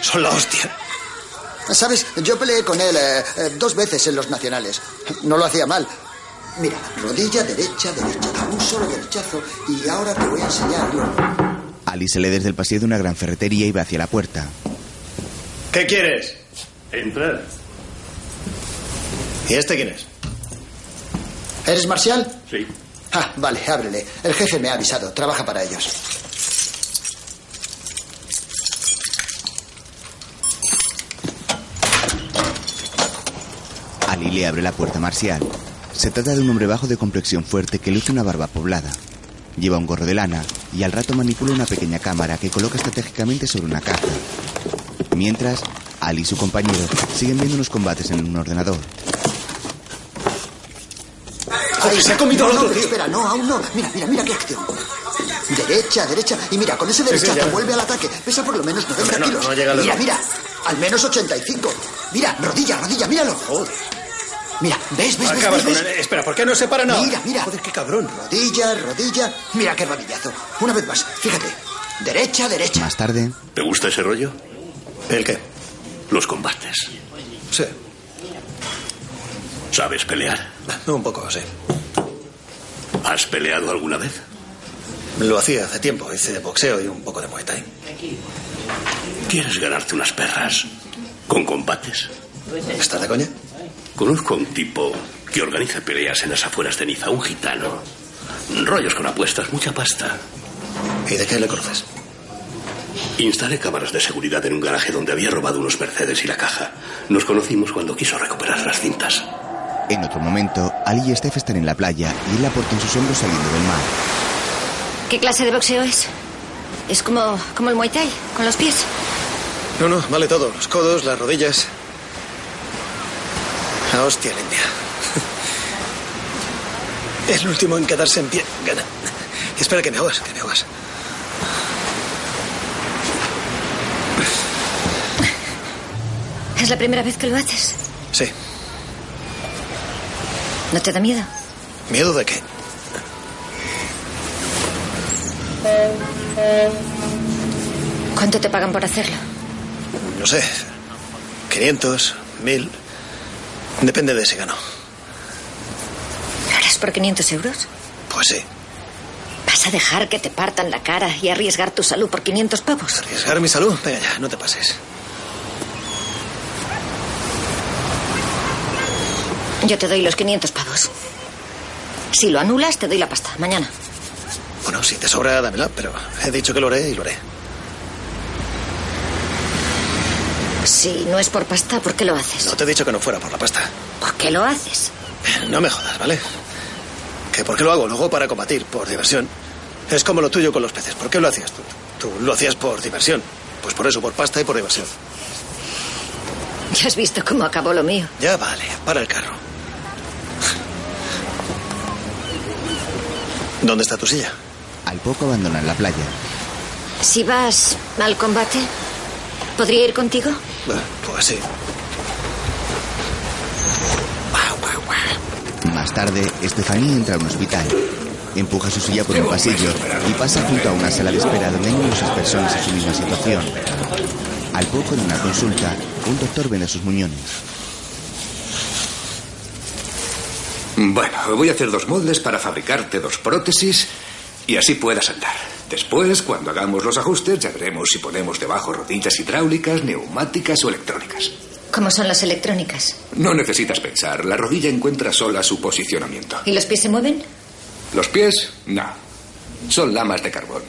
Son la hostia. ¿Sabes? Yo peleé con él eh, eh, dos veces en los nacionales. No lo hacía mal. Mira, rodilla derecha, derecha. Un solo derechazo. Y ahora te voy a enseñar yo. Ali se lee desde el pasillo de una gran ferretería y va hacia la puerta. ¿Qué quieres? Entrar. ¿Y este quién es? ¿Eres marcial? Sí. Ah, vale, ábrele. El jefe me ha avisado. Trabaja para ellos. Ali le abre la puerta marcial. Se trata de un hombre bajo de complexión fuerte que luce una barba poblada. Lleva un gorro de lana y al rato manipula una pequeña cámara que coloca estratégicamente sobre una caja. Mientras, Ali y su compañero siguen viendo unos combates en un ordenador. Joder, se ha comido al no, otro no, tío. Espera, no, aún no. Mira, mira, mira qué acción. Derecha, derecha. Y mira, con ese Sí, sí, derechazo ya. vuelve al ataque. Pesa por lo menos 90 Hombre, no, kilos. llega mira, mira. Al menos 85. Mira, rodilla, rodilla, míralo. Mira, ¿ves, ves, ves, Acaba ves, con ves? él. Espera, ¿por qué no se para nada? Mira, mira. Joder, qué cabrón. Rodilla, rodilla. Mira qué rodillazo. Una vez más, fíjate. Derecha, derecha. Más tarde, ¿Te gusta ese rollo? ¿El qué? Los combates. Sí. ¿Sabes pelear? (laughs) Un poco, sí. ¿Has peleado alguna vez? Lo hacía hace tiempo. Hice boxeo y un poco de muay thai. ¿Quieres ganarte unas perras? ¿Con combates? ¿Estás de coña? Conozco a un tipo que organiza peleas en las afueras de Niza, un gitano. Rollos con apuestas, mucha pasta. ¿Y de qué le conoces? Instalé cámaras de seguridad en un garaje donde había robado unos Mercedes y la caja. Nos conocimos cuando quiso recuperar las cintas. En otro momento, Ali y Steph están en la playa y él la porta en sus hombros saliendo del mar. ¿Qué clase de boxeo es? Es como, como el Muay Thai, con los pies. No, no, vale todo. Los codos, las rodillas. La hostia, la India. (laughs) El último en quedarse en pie gana. Espera que me ahogas, que me ahogas. ¿Es la primera vez que lo haces? ¿No te da miedo? ¿Miedo de qué? ¿Cuánto te pagan por hacerlo? No sé. 500, 1000. Depende de si gano. ¿Lo harás por 500 euros? Pues sí. ¿Vas a dejar que te partan la cara y arriesgar tu salud por 500 pavos? ¿Arriesgar mi salud? Venga ya, no te pases. Yo te doy los 500 pavos. Si lo anulas, te doy la pasta. Mañana. Bueno, si te sobra, dámela, pero he dicho que lo haré y lo haré. Si no es por pasta, ¿por qué lo haces? No te he dicho que no fuera por la pasta. ¿Por qué lo haces? No me jodas, ¿vale? ¿Que por qué lo hago? Luego para combatir, por diversión. Es como lo tuyo con los peces. ¿Por qué lo hacías tú? Tú lo hacías por diversión. Pues por eso, por pasta y por diversión. Ya has visto cómo acabó lo mío. Ya vale, para el carro. ¿Dónde está tu silla? Al poco abandonan la playa. Si vas al combate, ¿podría ir contigo? Pues sí. Más tarde, Estefanía entra a un hospital. Empuja su silla por un pasillo y pasa junto a una sala de espera donde hay numerosas personas en su misma situación. Al poco, en una consulta, un doctor vende sus muñones. Bueno, voy a hacer dos moldes para fabricarte dos prótesis y así puedas andar. Después, cuando hagamos los ajustes, ya veremos si ponemos debajo rodillas hidráulicas, neumáticas o electrónicas. ¿Cómo son las electrónicas? No necesitas pensar, la rodilla encuentra sola su posicionamiento. ¿Y los pies se mueven? Los pies, no. Son lamas de carbón.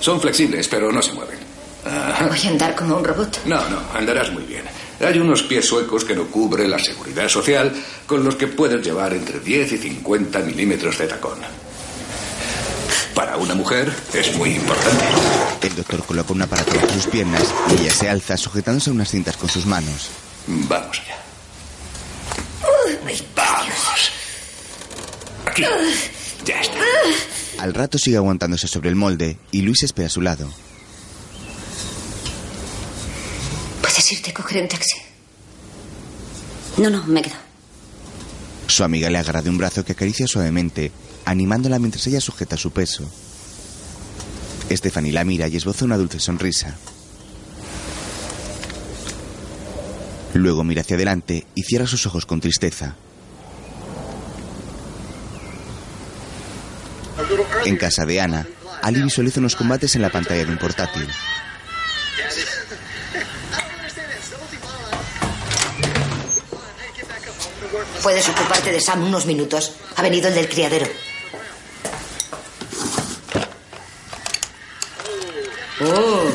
Son flexibles, pero no se mueven. Ajá. Voy a andar como un robot. No, no, andarás muy bien. Hay unos pies suecos que no cubre la seguridad social, con los que puedes llevar entre 10 y 50 milímetros de tacón. Para una mujer es muy importante. El doctor coloca un aparato bajo sus piernas y ella se alza sujetándose a unas cintas con sus manos. Vamos allá. Vamos. Aquí. Ya está. Al rato sigue aguantándose sobre el molde y Luis espera a su lado. ¿Puedes irte a coger un taxi? No, no, me quedo. Su amiga le agarra de un brazo que acaricia suavemente, animándola mientras ella sujeta su peso. Stephanie la mira y esboza una dulce sonrisa. Luego mira hacia adelante y cierra sus ojos con tristeza. En casa de Ana, Ali visualiza unos combates en la pantalla de un portátil. Puedes ocuparte de Sam unos minutos. Ha venido el del criadero. Oh.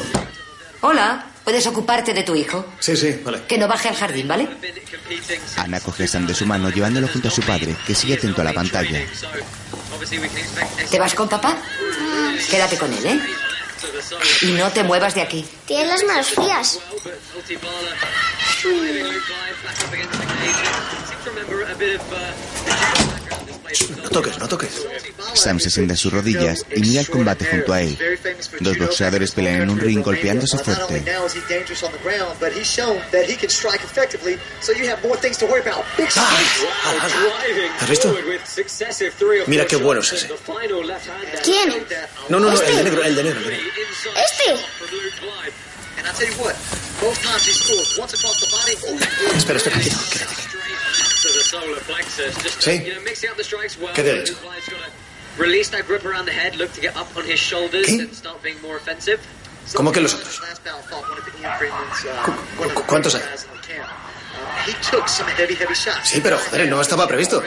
Hola. ¿Puedes ocuparte de tu hijo? Sí, sí, vale. Que no baje al jardín, ¿vale? Ana coge a Sam de su mano llevándolo junto a su padre, que sigue atento a la pantalla. ¿Te vas con papá? Quédate con él, ¿eh? Y no te muevas de aquí. Tienes las manos frías. No toques, no toques. Sam se sienta en sus rodillas y mira el combate junto a él. Dos boxeadores pelean en un ring golpeándose fuerte. ¿Has visto? Mira qué bueno es ese. ¿Quién? No, no, no, el de negro, el de negro. el de negro. Este. Espera, espera, quieto, quédate aquí. ¿Sí? ¿Qué te ha dicho? Released that grip around the head, looked to get up on his shoulders ¿Qué? and start being more offensive. ¿Cómo que los otros? ¿Cu- ¿Cuántos hay? Sí, pero joder, no estaba previsto.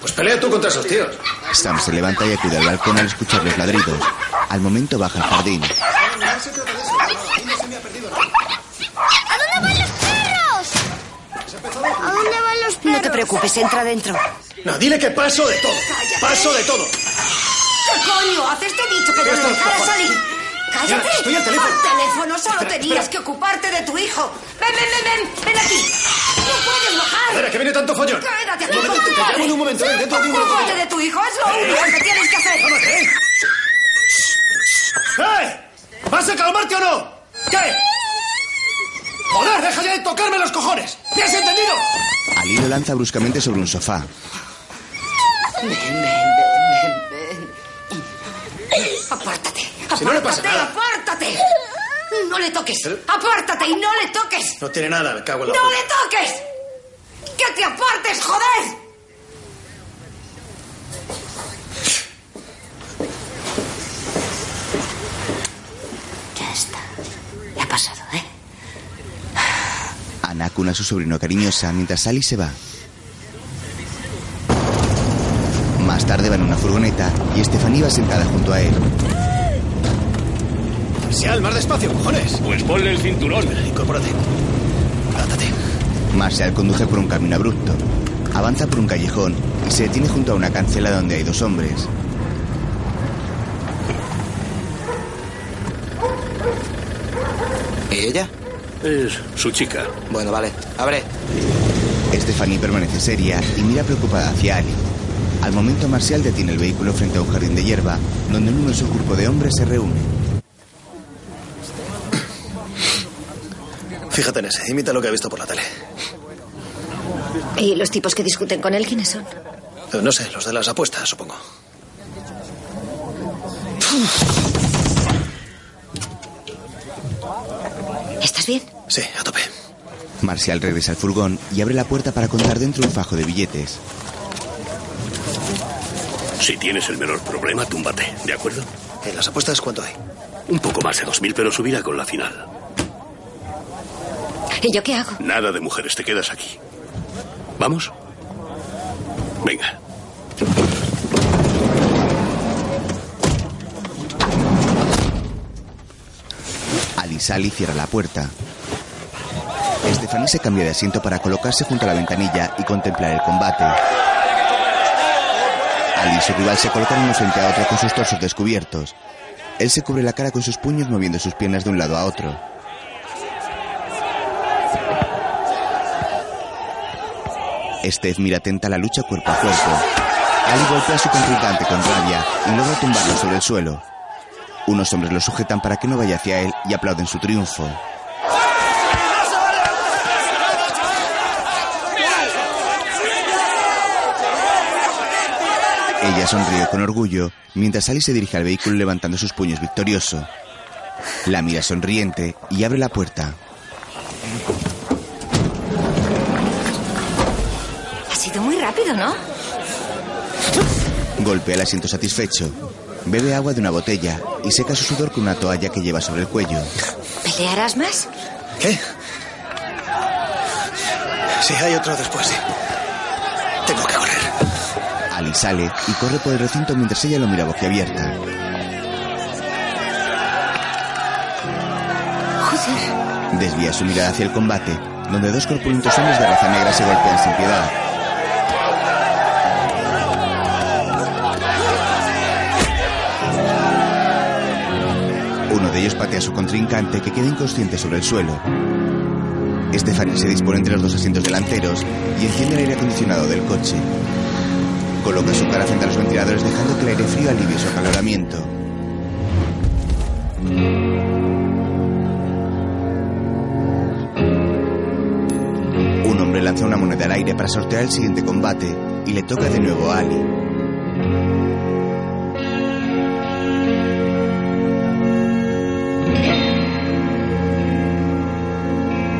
Pues pelea tú contra esos tíos. Sam se levanta y acude al balcón al escuchar los ladridos. Al momento baja al jardín. ¿A dónde van los perros? ¿A dónde van los perros? No te preocupes, entra dentro. No, dile que paso de todo. Paso de todo. ¿Qué coño haces? Te he dicho que dejaras favor. salir. ¡Cállate! Estoy al teléfono. Al teléfono solo Espera, tenías espera. que ocuparte de tu hijo. Ven, ven, ven, ven. Ven aquí. No puedes bajar. Espera, que viene tanto follón. Quédate aquí Un con tu padre. un momento, eh, dentro de un momento. Ocúpate de tu hijo. Es lo único que tienes que hacer. ¡Eh! ¿Vas a calmarte o no? ¿Qué? ¡Joder, deja ya de tocarme los cojones! ¿Me has entendido? Ali lo lanza bruscamente sobre un sofá. Ven, ven, ven, ven, ven. Apártate. Si no le pasa apártate, nada. apártate. No le toques. Apártate y no le toques. No tiene nada, me cago en la ¡No puta. le toques! ¡Que te apartes, joder! Ya está. Ya ha pasado, ¿eh? Ana acuna a su sobrino cariñosa mientras Sally se va. Más tarde van en una furgoneta y Stephanie va sentada junto a él. Marcial, más despacio, cojones. Pues ponle el cinturón. Incorpórate. Átate. Marshall conduce por un camino abrupto. Avanza por un callejón y se detiene junto a una cancela donde hay dos hombres. ¿Y ella? Es su chica. Bueno, vale. Abre. Stephanie permanece seria y mira preocupada hacia Ali. Al momento Marcial detiene el vehículo frente a un jardín de hierba donde un numeroso grupo de hombres se reúne. (coughs) Fíjate en ese, imita lo que he visto por la tele. ¿Y los tipos que discuten con él quiénes son? Eh, No sé, los de las apuestas, supongo. ¿Estás bien? Sí, a tope. Marcial regresa al furgón y abre la puerta para contar dentro un fajo de billetes. Si tienes el menor problema, túmbate, ¿de acuerdo? ¿En las apuestas cuánto hay? Un poco más de 2.000, pero subirá con la final. ¿Y yo qué hago? Nada de mujeres, te quedas aquí. ¿Vamos? Venga. Ali sale y cierra la puerta. Stephanie se cambia de asiento para colocarse junto a la ventanilla y contemplar el combate. Ali y su rival se colocan uno frente a otro con sus torsos descubiertos. Él se cubre la cara con sus puños moviendo sus piernas de un lado a otro. Steph mira atenta la lucha cuerpo a cuerpo. Ali golpea a su contrincante con rabia y logra tumbarlo sobre el suelo. Unos hombres lo sujetan para que no vaya hacia él y aplauden su triunfo. Ella sonríe con orgullo mientras Ali se dirige al vehículo levantando sus puños victorioso. La mira sonriente y abre la puerta. Ha sido muy rápido, ¿no? Golpea el asiento satisfecho. Bebe agua de una botella y seca su sudor con una toalla que lleva sobre el cuello. ¿Pelearás más? ¿Qué? Sí, hay otro después, sí. Tengo que sale y corre por el recinto mientras ella lo mira boquiabierta. Joder. Desvía su mirada hacia el combate, donde dos corpulentos hombres de raza negra se golpean sin piedad. Uno de ellos patea a su contrincante que queda inconsciente sobre el suelo. Stephanie se dispone entre los dos asientos delanteros y enciende el aire acondicionado del coche. Coloca su cara frente a los ventiladores dejando que el aire frío alivie su acaloramiento. Un hombre lanza una moneda al aire para sortear el siguiente combate y le toca de nuevo a Ali.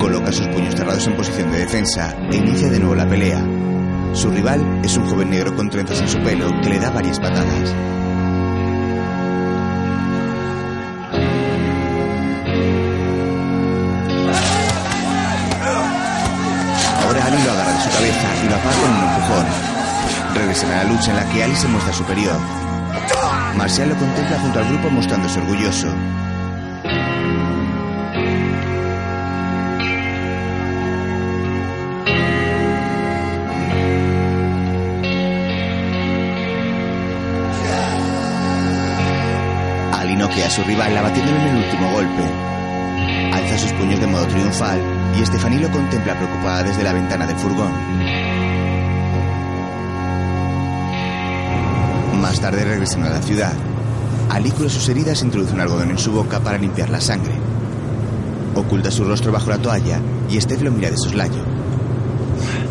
Coloca sus puños cerrados en posición de defensa e inicia de nuevo la pelea. Su rival es un joven negro con trenzas en su pelo que le da varias patadas. Ahora Ali lo agarra de su cabeza y lo apaga con un empujón. Regresan a la lucha en la que Ali se muestra superior. Marcial lo contempla junto al grupo mostrándose orgulloso. Noquea a su rival abatiéndolo en el último golpe. Alza sus puños de modo triunfal y Estefaní lo contempla preocupada desde la ventana del furgón. Más tarde regresan a la ciudad. Ali cura sus heridas e introduce un algodón en su boca para limpiar la sangre. Oculta su rostro bajo la toalla y Steph lo mira de soslayo.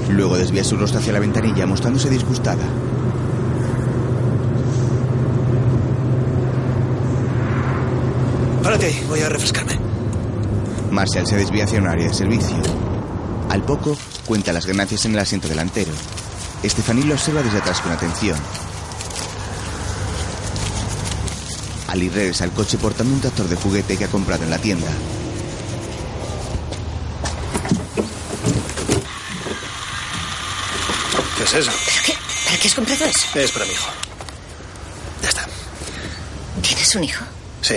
Luego desvía su rostro hacia la ventanilla mostrándose disgustada. Párate ahí, voy a refrescarme. Marshall se desvía hacia un área de servicio. Al poco, cuenta las ganancias en el asiento delantero. Stephanie lo observa desde atrás con atención. Ali regresa al coche portando un tractor de juguete que ha comprado en la tienda. ¿Qué es eso? ¿Para qué has comprado eso? Es para mi hijo. Ya está. ¿Tienes un hijo? Sí.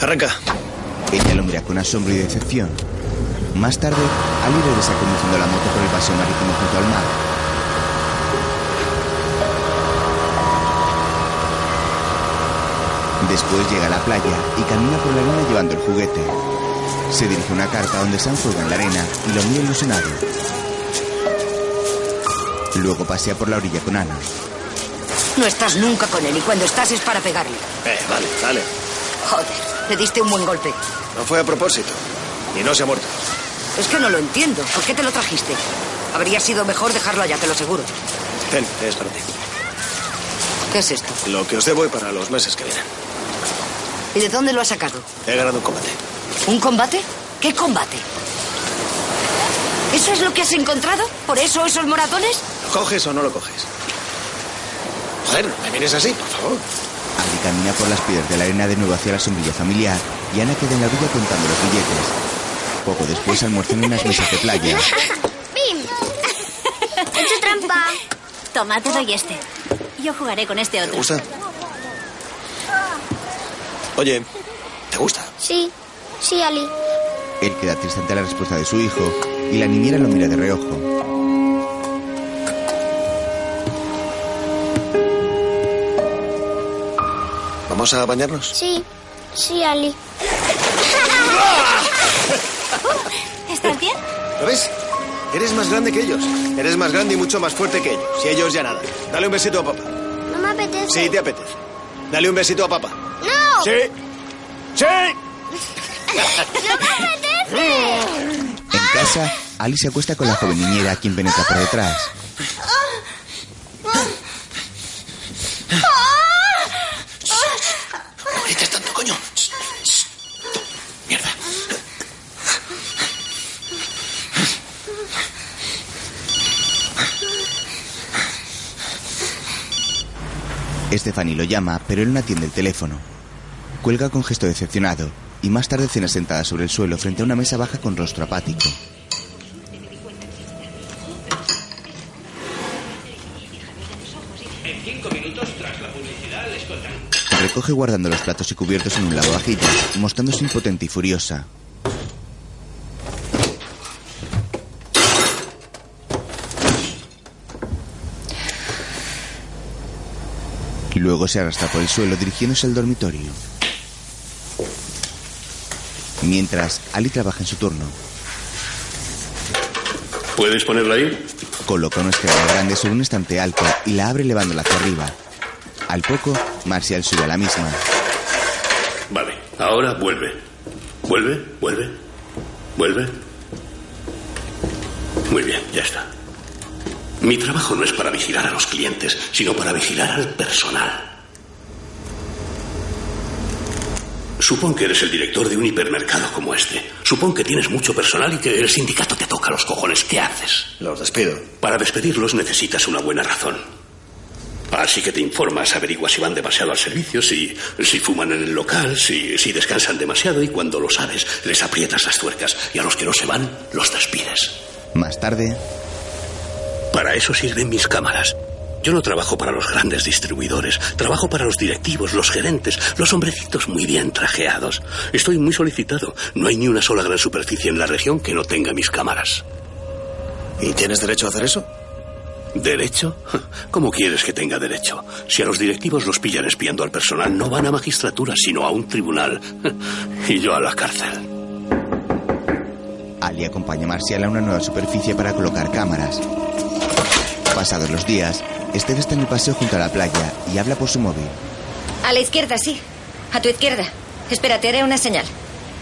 Arranca. Ella lo mira con asombro y decepción. Más tarde, Ali regresa conduciendo la moto por el paseo marítimo junto al mar. Después llega a la playa y camina por la arena llevando el juguete. Se dirige a una carpa donde Sam juega en la arena y lo mira ilusionado. Luego pasea por la orilla con Ana. No estás nunca con él y cuando estás es para pegarle. Eh, vale, dale. Joder, le diste un buen golpe. No fue a propósito. Y no se ha muerto. Es que no lo entiendo. ¿Por qué te lo trajiste? Habría sido mejor dejarlo allá, te lo aseguro. Ten, es para ti. ¿Qué es esto? Lo que os debo para los meses que vienen. ¿Y de dónde lo has sacado? He ganado un combate. ¿Un combate? ¿Qué combate? ¿Eso es lo que has encontrado? ¿Por eso esos moratones? ¿Lo coges o no lo coges? Joder, no me mires así, por favor. Camina por las piedras de la arena de nuevo hacia la sombrilla familiar y Ana queda en la orilla contando los billetes. Poco después almuerzan en unas mesas de playa. ¡Bim! He hecho trampa. Toma, te doy este. Yo jugaré con este otro. ¿Te gusta? Oye, ¿te gusta? Sí, sí, Ali. Él queda triste ante la respuesta de su hijo y la niñera lo mira de reojo. ¿Vamos a bañarnos? Sí, sí, Ali. (laughs) ¿Estás bien? ¿Lo ves? Eres más grande que ellos. Eres más grande y mucho más fuerte que ellos. Y ellos ya nada. Dale un besito a papá. No me apetece. Sí, te apetece. Dale un besito a papá. ¡No! Sí. ¡Sí! (laughs) ¡No me apetece! En casa, Ali se acuesta con la joven niñera, quien penetra por detrás. Stephanie lo llama, pero él no atiende el teléfono. Cuelga con gesto decepcionado y más tarde cena sentada sobre el suelo frente a una mesa baja con rostro apático. En cinco minutos tras la publicidad les contaré. Recoge guardando los platos y cubiertos en un lavavajillas, mostrándose impotente y furiosa. Luego se arrastra por el suelo dirigiéndose al dormitorio. Mientras, Ali trabaja en su turno. ¿Puedes ponerla ahí? Coloca una escalera grande sobre un estante alto y la abre elevándola hacia arriba. Al poco, Marcial sube a la misma. Vale, ahora vuelve. Vuelve, vuelve, vuelve. Muy bien, ya está. Mi trabajo no es para vigilar a los clientes, sino para vigilar al personal. Supón que eres el director de un hipermercado como este. Supón que tienes mucho personal y que el sindicato te toca los cojones. ¿Qué haces? Los despido. Para despedirlos necesitas una buena razón. Así que te informas, averiguas si van demasiado al servicio, si, si fuman en el local, si, si descansan demasiado y cuando lo sabes, les aprietas las tuercas y a los que no se van, los despides. Más tarde, Para eso sirven mis cámaras. Yo no trabajo para los grandes distribuidores, trabajo para los directivos, los gerentes, los hombrecitos muy bien trajeados. Estoy muy solicitado. No hay ni una sola gran superficie en la región que no tenga mis cámaras. ¿Y tienes derecho a hacer eso? ¿Derecho? (laughs) ¿Cómo quieres que tenga derecho? Si a los directivos los pillan espiando al personal, no van a magistratura, sino a un tribunal. (laughs) Y yo a la cárcel. Ali acompaña a Marcial a una nueva superficie para colocar cámaras. Pasados los días, Esther está en el paseo junto a la playa y habla por su móvil. A la izquierda, sí. A tu izquierda. Espera, te haré una señal.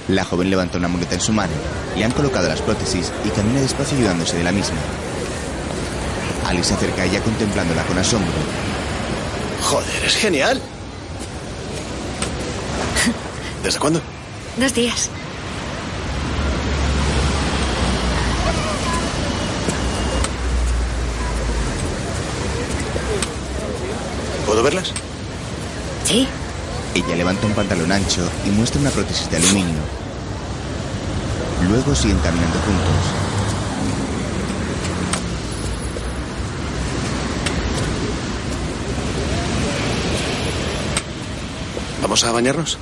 La joven levanta una muleta en su mano, le han colocado las prótesis y camina despacio ayudándose de la misma. Ali se acerca a ella contemplándola con asombro. Joder, es genial. ¿Desde cuándo? Dos días. ¿Puedo verlas? Sí. Ella levanta un pantalón ancho y muestra una prótesis de aluminio. Luego siguen caminando juntos. ¿Vamos a bañarnos?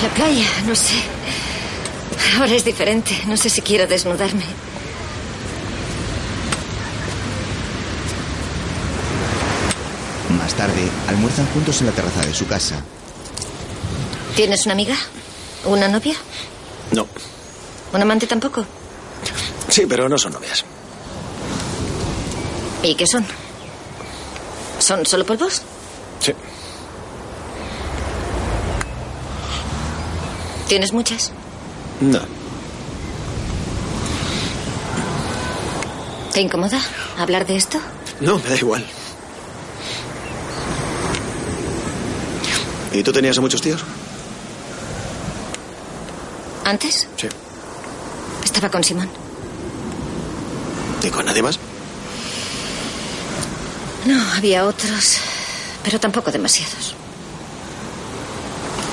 La playa, no sé. Ahora es diferente. No sé si quiero desnudarme. Más tarde, almuerzan juntos en la terraza de su casa. ¿Tienes una amiga? ¿Una novia? No. ¿Un amante tampoco? Sí, pero no son novias. ¿Y qué son? ¿Son solo polvos? Sí. ¿Tienes muchas? No. ¿Te incomoda hablar de esto? No, me da igual. ¿Y tú tenías a muchos tíos? ¿Antes? Sí. Estaba con Simón. ¿Y con nadie más? No, había otros, pero tampoco demasiados.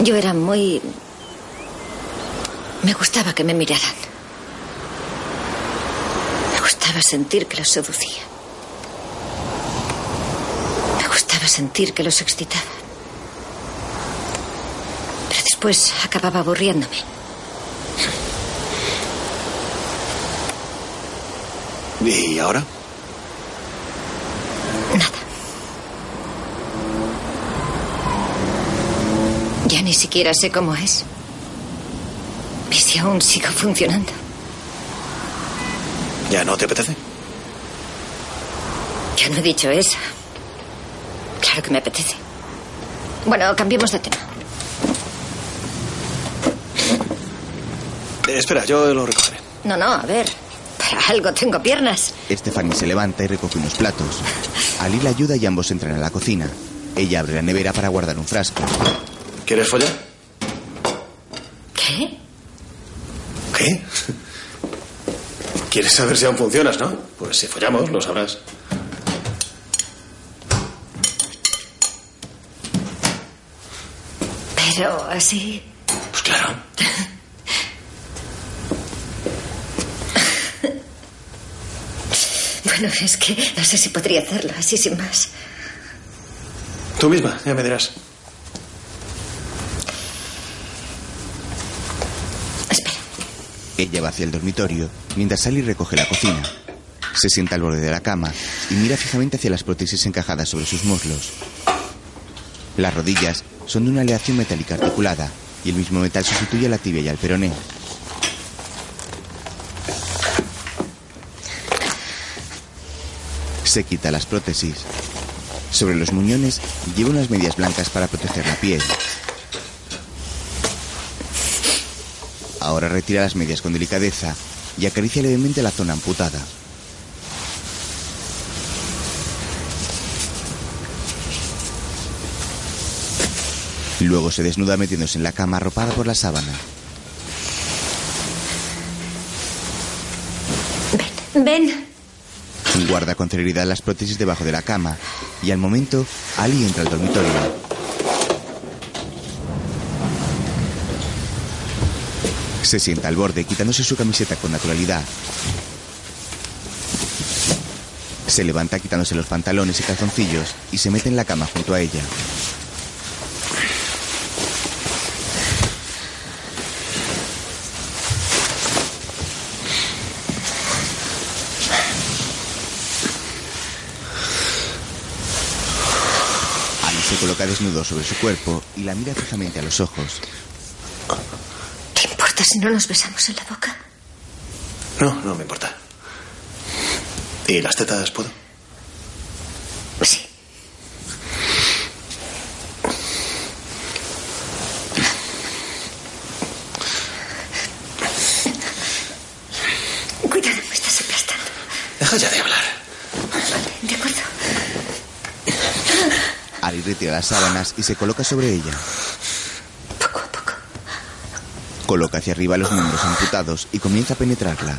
Yo era muy... Me gustaba que me miraran. Me gustaba sentir que los seducía. Me gustaba sentir que los excitaba. Después acababa aburriéndome. ¿Y ahora? Ya ni siquiera sé cómo es. Y si aún sigo funcionando. ¿Ya no te apetece? Yo no he dicho eso. Claro que me apetece. Bueno, cambiemos de tema. Espera, yo lo recogeré. No, no, a ver. Para algo tengo piernas. Stephanie se levanta y recoge unos platos. Ali la ayuda y ambos entran a la cocina. Ella abre la nevera para guardar un frasco. ¿Quieres follar? ¿Qué? ¿Qué? ¿Quieres saber si aún funcionas, no? Pues si follamos, lo sabrás. Pero así. Pues claro. (laughs) Bueno, es que no sé si podría hacerlo así sin más. Tú misma, ya me dirás. Ella va hacia el dormitorio mientras Sally recoge la cocina. Se sienta al borde de la cama y mira fijamente hacia las prótesis encajadas sobre sus muslos. Las rodillas son de una aleación metálica articulada y el mismo metal sustituye a la tibia y al peroné. Se quita las prótesis. Sobre los muñones lleva unas medias blancas para proteger la piel. Ahora retira las medias con delicadeza y acaricia levemente la zona amputada. Luego se desnuda metiéndose en la cama arropada por la sábana. Ven. Guarda con celeridad las prótesis debajo de la cama y al momento Ali entra al dormitorio. Se sienta al borde quitándose su camiseta con naturalidad. Se levanta quitándose los pantalones y calzoncillos y se mete en la cama junto a ella. Ali se coloca desnudo sobre su cuerpo y la mira fijamente a los ojos. ¿Qué importa si no nos besamos en la boca? No, no me importa. ¿Y las tetas puedo? Sí. Cuidado, me estás aplastando. Deja ya de hablar. De acuerdo. Ali retira las sábanas y se coloca sobre ella. Coloca hacia arriba los miembros amputados y comienza a penetrarla.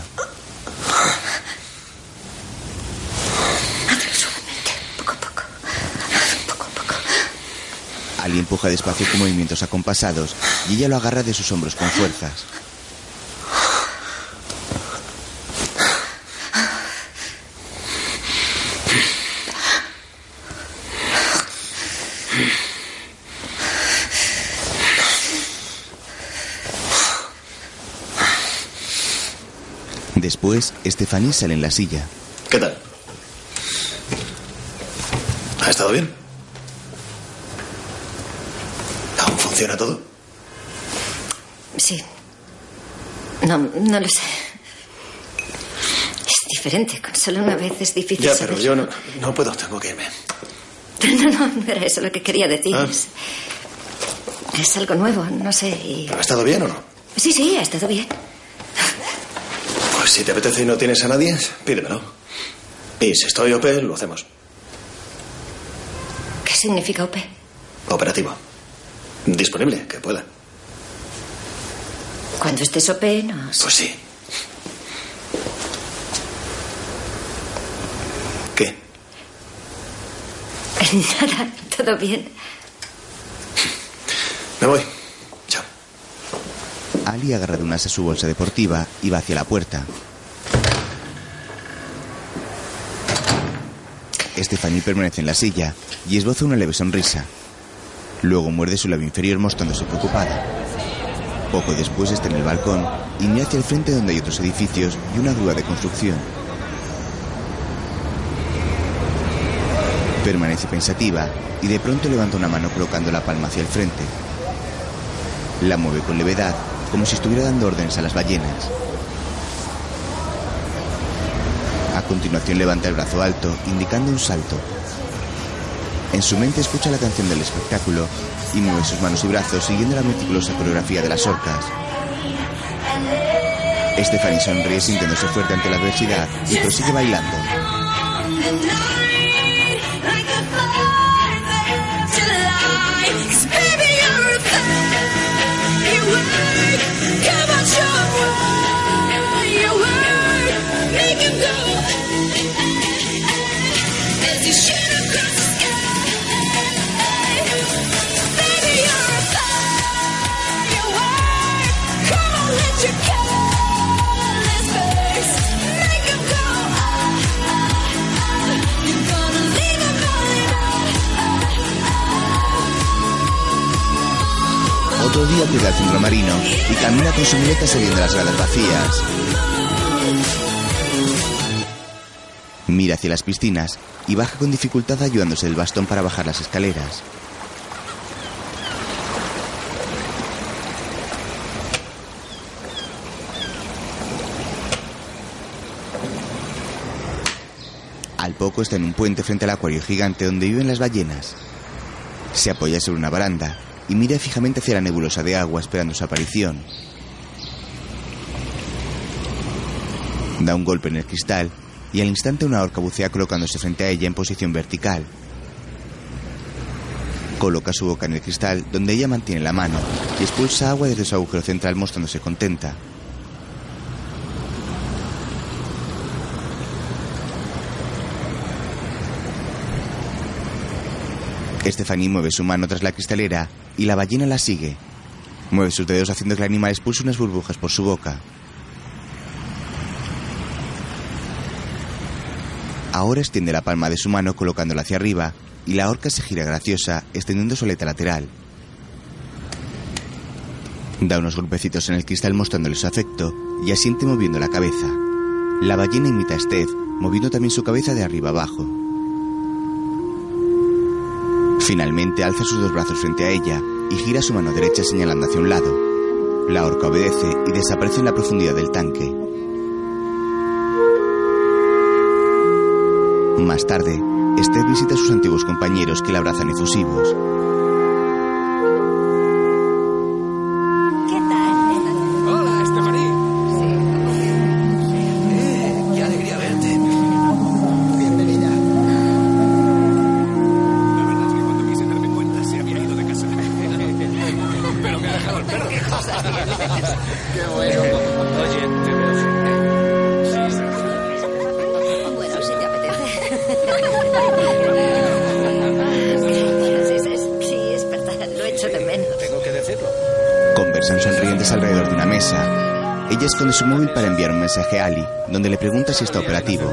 Ali empuja despacio con movimientos acompasados y ella lo agarra de sus hombros con fuerzas. Después, Stephanie sale en la silla. ¿Qué tal? ¿Ha estado bien? ¿Aún funciona todo? Sí. No, no lo sé. Es diferente. Con solo una vez es difícil Ya, saber. pero yo no, no puedo, tengo que irme. (laughs) No, no, no era eso lo que quería decir. Ah. Es, es algo nuevo, no sé. y- ¿Ha estado bien o no? Sí, sí, ha estado bien. Pues si te apetece y no tienes a nadie, pídemelo. Y si estoy OP, lo hacemos. ¿Qué significa OP? Operativo. Disponible, que pueda. Cuando estés OP, nos... Pues sí. ¿Qué? (laughs) Nada, todo bien. Me voy. Ali agarra de unas a su bolsa deportiva y va hacia la puerta. Stephanie permanece en la silla y esboza una leve sonrisa. Luego muerde su labio inferior mostrándose preocupada. Poco después está en el balcón y mira hacia el frente donde hay otros edificios y una grúa de construcción. Permanece pensativa y de pronto levanta una mano colocando la palma hacia el frente. La mueve con levedad, como si estuviera dando órdenes a las ballenas. A continuación levanta el brazo alto, indicando un salto. En su mente escucha la canción del espectáculo y mueve sus manos y brazos siguiendo la meticulosa coreografía de las orcas. Stephanie sonríe sintiéndose fuerte ante la adversidad y prosigue bailando. Otro día cuida al centro marino y camina con su muleta saliendo las gradas vacías. Mira hacia las piscinas y baja con dificultad ayudándose del bastón para bajar las escaleras. Al poco está en un puente frente al acuario gigante donde viven las ballenas. Se apoya sobre una baranda y mira fijamente hacia la nebulosa de agua esperando su aparición. Da un golpe en el cristal y al instante una orca bucea colocándose frente a ella en posición vertical. Coloca su boca en el cristal donde ella mantiene la mano y expulsa agua desde su agujero central mostrándose contenta. Stephanie mueve su mano tras la cristalera y la ballena la sigue. Mueve sus dedos haciendo que el animal expulse unas burbujas por su boca. Ahora extiende la palma de su mano colocándola hacia arriba y la orca se gira graciosa extendiendo su aleta lateral. Da unos golpecitos en el cristal mostrándole su afecto y asiente moviendo la cabeza. La ballena imita a Steph, moviendo también su cabeza de arriba abajo. Finalmente alza sus dos brazos frente a ella y gira su mano derecha señalando hacia un lado. La orca obedece y desaparece en la profundidad del tanque. Más tarde, Steph visita a sus antiguos compañeros que la abrazan efusivos. Ali, donde le pregunta si está operativo.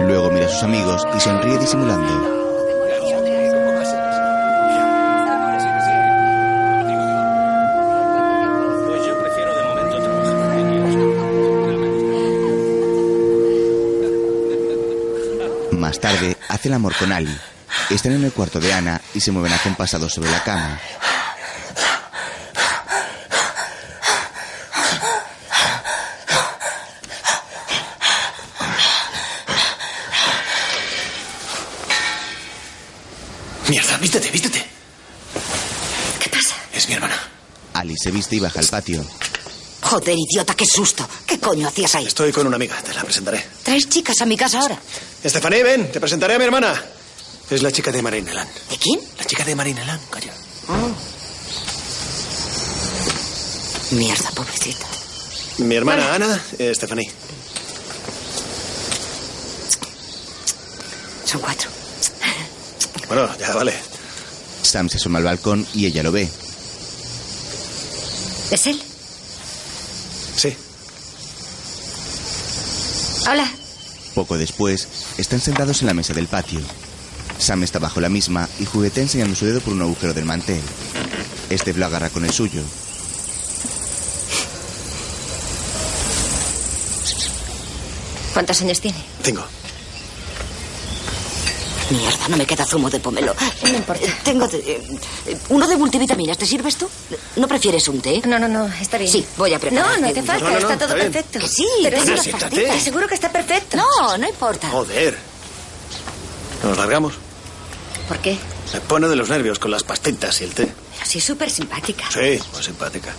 Luego mira a sus amigos y sonríe disimulando. Más tarde, hace el amor con Ali. Están en el cuarto de Ana y se mueven acompasados sobre la cama. Mierda, vístete, vístete. ¿Qué pasa? Es mi hermana. Ali se viste y baja al patio. Joder, idiota, qué susto. ¿Qué coño hacías ahí? Estoy con una amiga, te la presentaré. ¿Traes chicas a mi casa ahora? Estefané, ven, te presentaré a mi hermana. Es la chica de Marineland. ¿De quién? La chica de Marineland, calla. Mierda, pobrecita. Mi hermana Ana, eh, Estefaní. Son cuatro. Bueno, ya vale. Sam se asoma al balcón y ella lo ve. ¿Es él? Sí. Hola. Poco después, están sentados en la mesa del patio. Sam está bajo la misma y juguetea enseñando su dedo por un agujero del mantel. Este lo agarra con el suyo. ¿Cuántos años tiene? Tengo. Mierda, no me queda zumo de pomelo. No importa. Eh, Tengo de- eh, uno de multivitaminas. ¿Te sirves tú? ¿No prefieres un té? No, no, no, está bien. Sí, voy a preparar. No, no hace falta, No, no, no, está todo está perfecto. Que sí, pero es pastita. Seguro que está perfecto. No, no importa. Joder. ¿Nos largamos? ¿Por qué? Se pone de los nervios con las pastitas y el té. Pero sí es súper simpática. Sí, muy simpática.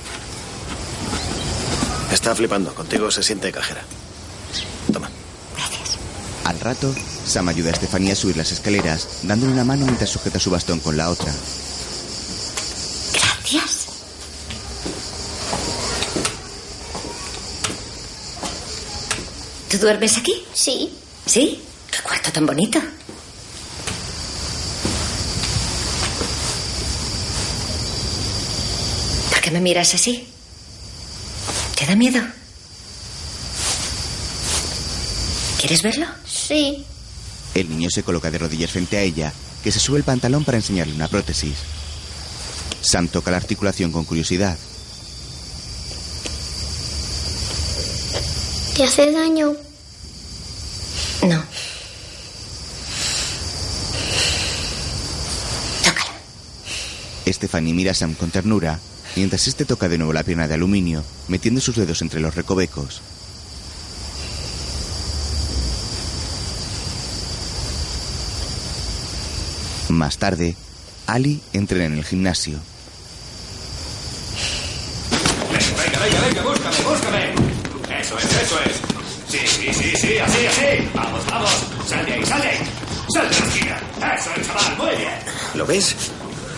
Está flipando. Contigo se siente cajera. Toma. Al rato, Sam ayuda a Estefanía a subir las escaleras, dándole una mano mientras sujeta su bastón con la otra. Gracias. ¿Tú duermes aquí? Sí. ¿Sí? Qué cuarto tan bonito. ¿Por qué me miras así? ¿Te da miedo? ¿Quieres verlo? Sí. El niño se coloca de rodillas frente a ella, que se sube el pantalón para enseñarle una prótesis. Sam toca la articulación con curiosidad. ¿Te hace daño? No. Stephanie mira a Sam con ternura, mientras este toca de nuevo la pierna de aluminio, metiendo sus dedos entre los recovecos. Más tarde, Ali entra en el gimnasio. Venga, venga, venga, búscame, búscame. Eso es, eso es. Sí, sí, sí, sí, así, así. Vamos, vamos. Sal de ahí, sal de ahí. Sal de la esquina. Eso, chaval, muy bien. ¿Lo ves?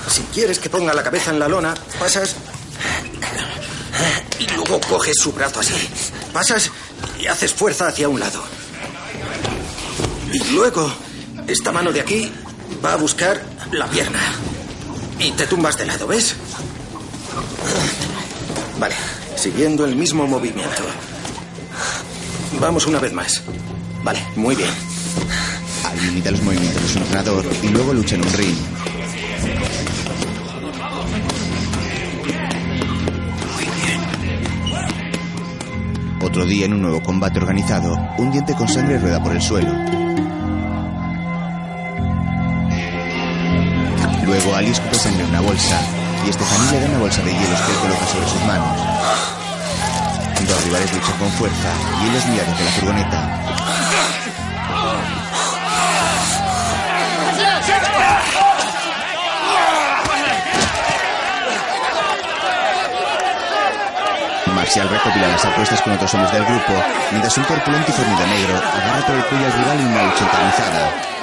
Si quieres que ponga la cabeza en la lona, pasas. Y luego coges su brazo así. Pasas y haces fuerza hacia un lado. Y luego, esta mano de aquí va a buscar la pierna. Y te tumbas de lado, ¿ves? Vale, siguiendo el mismo movimiento. Vamos una vez más. Vale, muy bien. Ali imita los movimientos de su entrenador y luego lucha en un ring. Otro día, en un nuevo combate organizado, un diente con sangre rueda por el suelo. Luego Ali escupe sangre en una bolsa y Stephanie le da una bolsa de hielos que él coloca sobre sus manos. Dos rivales luchan con fuerza y él los mira desde la furgoneta. Marcial recopila las apuestas con otros hombres del grupo, mientras un corpulento y fornido negro agarra por el cuello al rival en una lucha encarnizada.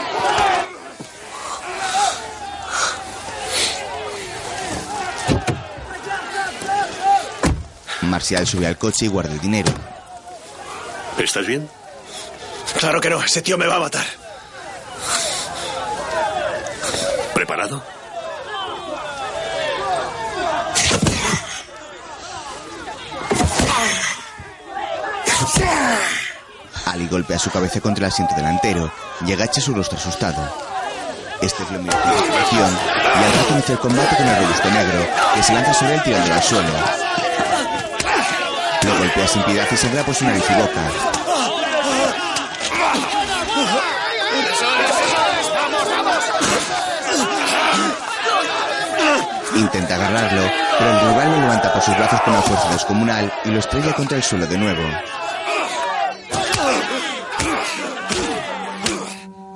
Marcial sube al coche y guarda el dinero. ¿Estás bien? Claro que no, ese tío me va a matar. ¿Preparado? Ali golpea su cabeza contra el asiento delantero y agacha su rostro asustado. Este lo mira con y al rato inicia el combate con el robusto negro que se lanza sobre él tirándolo al suelo. Lo golpea sin piedad y sangra por su nariz y boca. Intenta agarrarlo, pero el rival lo levanta por sus brazos con una fuerza descomunal y lo estrella contra el suelo de nuevo.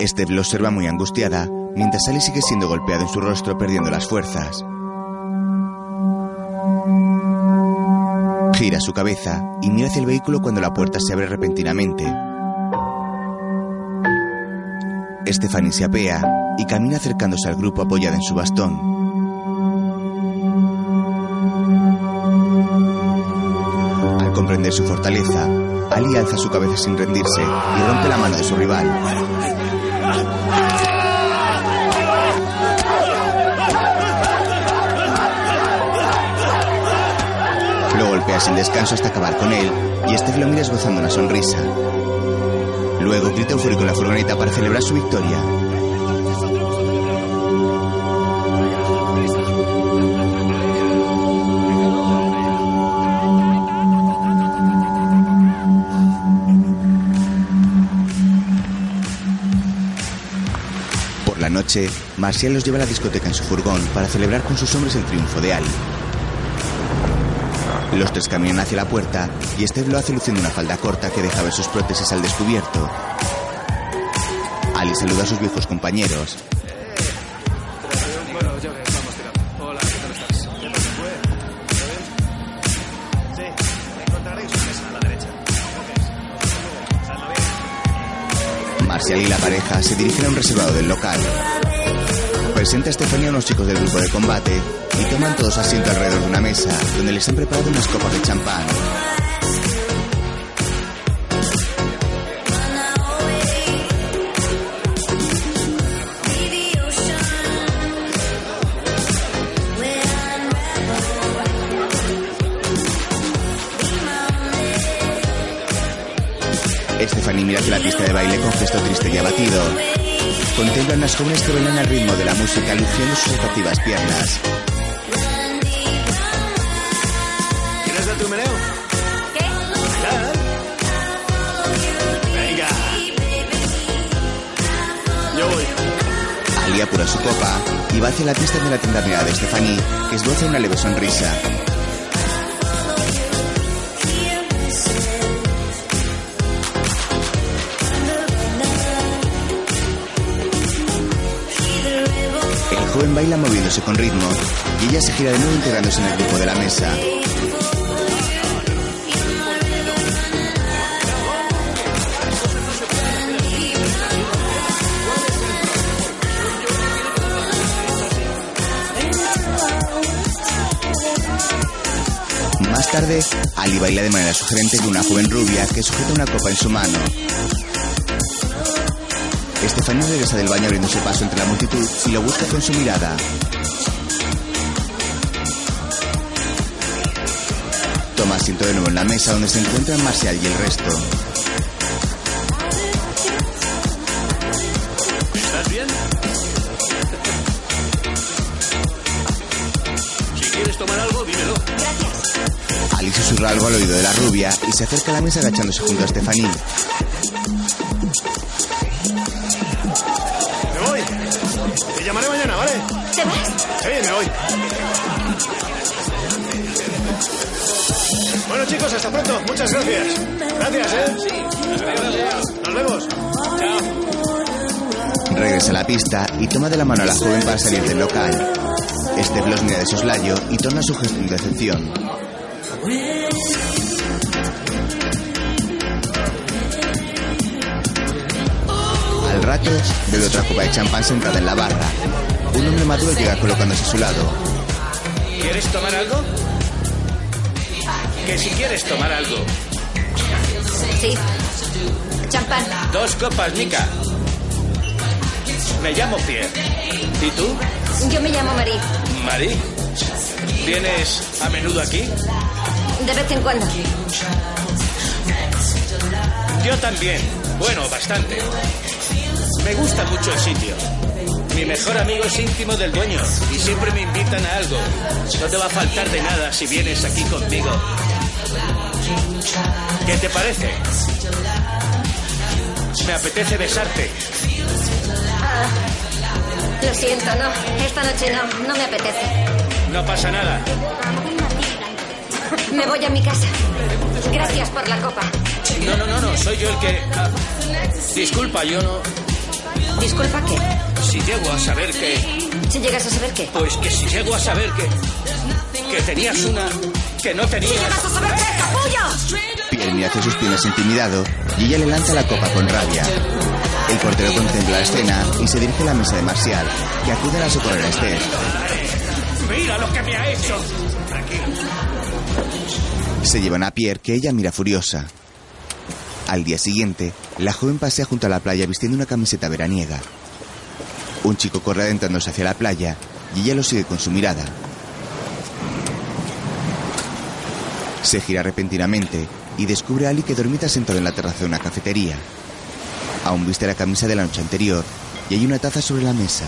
Steph lo observa muy angustiada, mientras Ali sigue siendo golpeado en su rostro perdiendo las fuerzas. Gira su cabeza y mira hacia el vehículo cuando la puerta se abre repentinamente. Stephanie se apea y camina acercándose al grupo apoyada en su bastón. Al comprender su fortaleza, Ali alza su cabeza sin rendirse y rompe la mano de su rival. Golpea sin descanso hasta acabar con él y Steph lo mira esbozando una sonrisa. Luego grita eufórico en la furgoneta para celebrar su victoria. Por la noche, Marcial los lleva a la discoteca en su furgón para celebrar con sus hombres el triunfo de Ali. Los tres caminan hacia la puerta y Steve lo hace luciendo una falda corta que deja ver sus prótesis al descubierto. Ali saluda a sus viejos compañeros. Marcial y la pareja se dirigen a un reservado del local. Presenta a Estefanía a unos chicos del grupo de combate y toman todos asiento alrededor de una mesa donde les han preparado unas copas de champán. Stephanie mira hacia la pista de baile con gesto triste y abatido. Contempla a unas jóvenes que bailan al ritmo de la música, luciendo sus atractivas piernas. ¿Quieres darte un meneo? ¿Qué? Bailar. Venga. Yo voy. Ali apura su copa y va hacia la pista de la tienda de Stephanie, que esboza una leve sonrisa. baila moviéndose con ritmo y ella se gira de nuevo integrándose en el grupo de la mesa. Más tarde, Ali baila de manera sugerente con una joven rubia que sujeta una copa en su mano. Estefanía regresa del baño abriéndose paso entre la multitud y lo busca con su mirada. Toma asiento de nuevo en la mesa donde se encuentran Marcial y el resto. ¿Estás bien? Si quieres tomar algo, dímelo. Ali susurra algo al oído de la rubia y se acerca a la mesa agachándose junto a Estefanía. Bueno, chicos, hasta pronto. Muchas gracias. Gracias, ¿eh? Nos vemos. Regresa a la pista y toma de la mano a la joven para salir del local. Este los mira de soslayo y torna su gesto en decepción. Al rato, bebe otra copa de champán sentada en la barra. Un hombre maduro llega colocándose a su lado. ¿Quieres tomar algo? Que si quieres tomar algo. Sí. Champán. Dos copas, Mica. Me llamo Pierre. ¿Y tú? Yo me llamo Marie. Marie. ¿Vienes a menudo aquí? De vez en cuando. Yo también. Bueno, bastante. Me gusta mucho el sitio. Mi mejor amigo es íntimo del dueño y siempre me invitan a algo. No te va a faltar de nada si vienes aquí conmigo. ¿Qué te parece? Me apetece besarte. Ah, lo siento, no. Esta noche no. No me apetece. No pasa nada. Me voy a mi casa. Gracias por la copa. No, no, no, no. Soy yo el que... ah, disculpa, yo no... ¿Disculpa qué? Si llego a saber que... Si llegas a saber qué. Pues que si llego a saber que... Que tenías una... Que no tenías... llegas a saber qué, capullo! Pierre mira hacia sus piernas intimidado y ella le lanza la copa con rabia. El portero contempla la escena y se dirige a la mesa de Marcial, que acude a socorrer a Esther. Mira lo que me ha hecho. Se llevan a Pierre, que ella mira furiosa. Al día siguiente, la joven pasea junto a la playa vistiendo una camiseta veraniega. Un chico corre adentrándose hacia la playa y ella lo sigue con su mirada. Se gira repentinamente y descubre a Ali que dormita sentado en la terraza de una cafetería. Aún viste la camisa de la noche anterior y hay una taza sobre la mesa.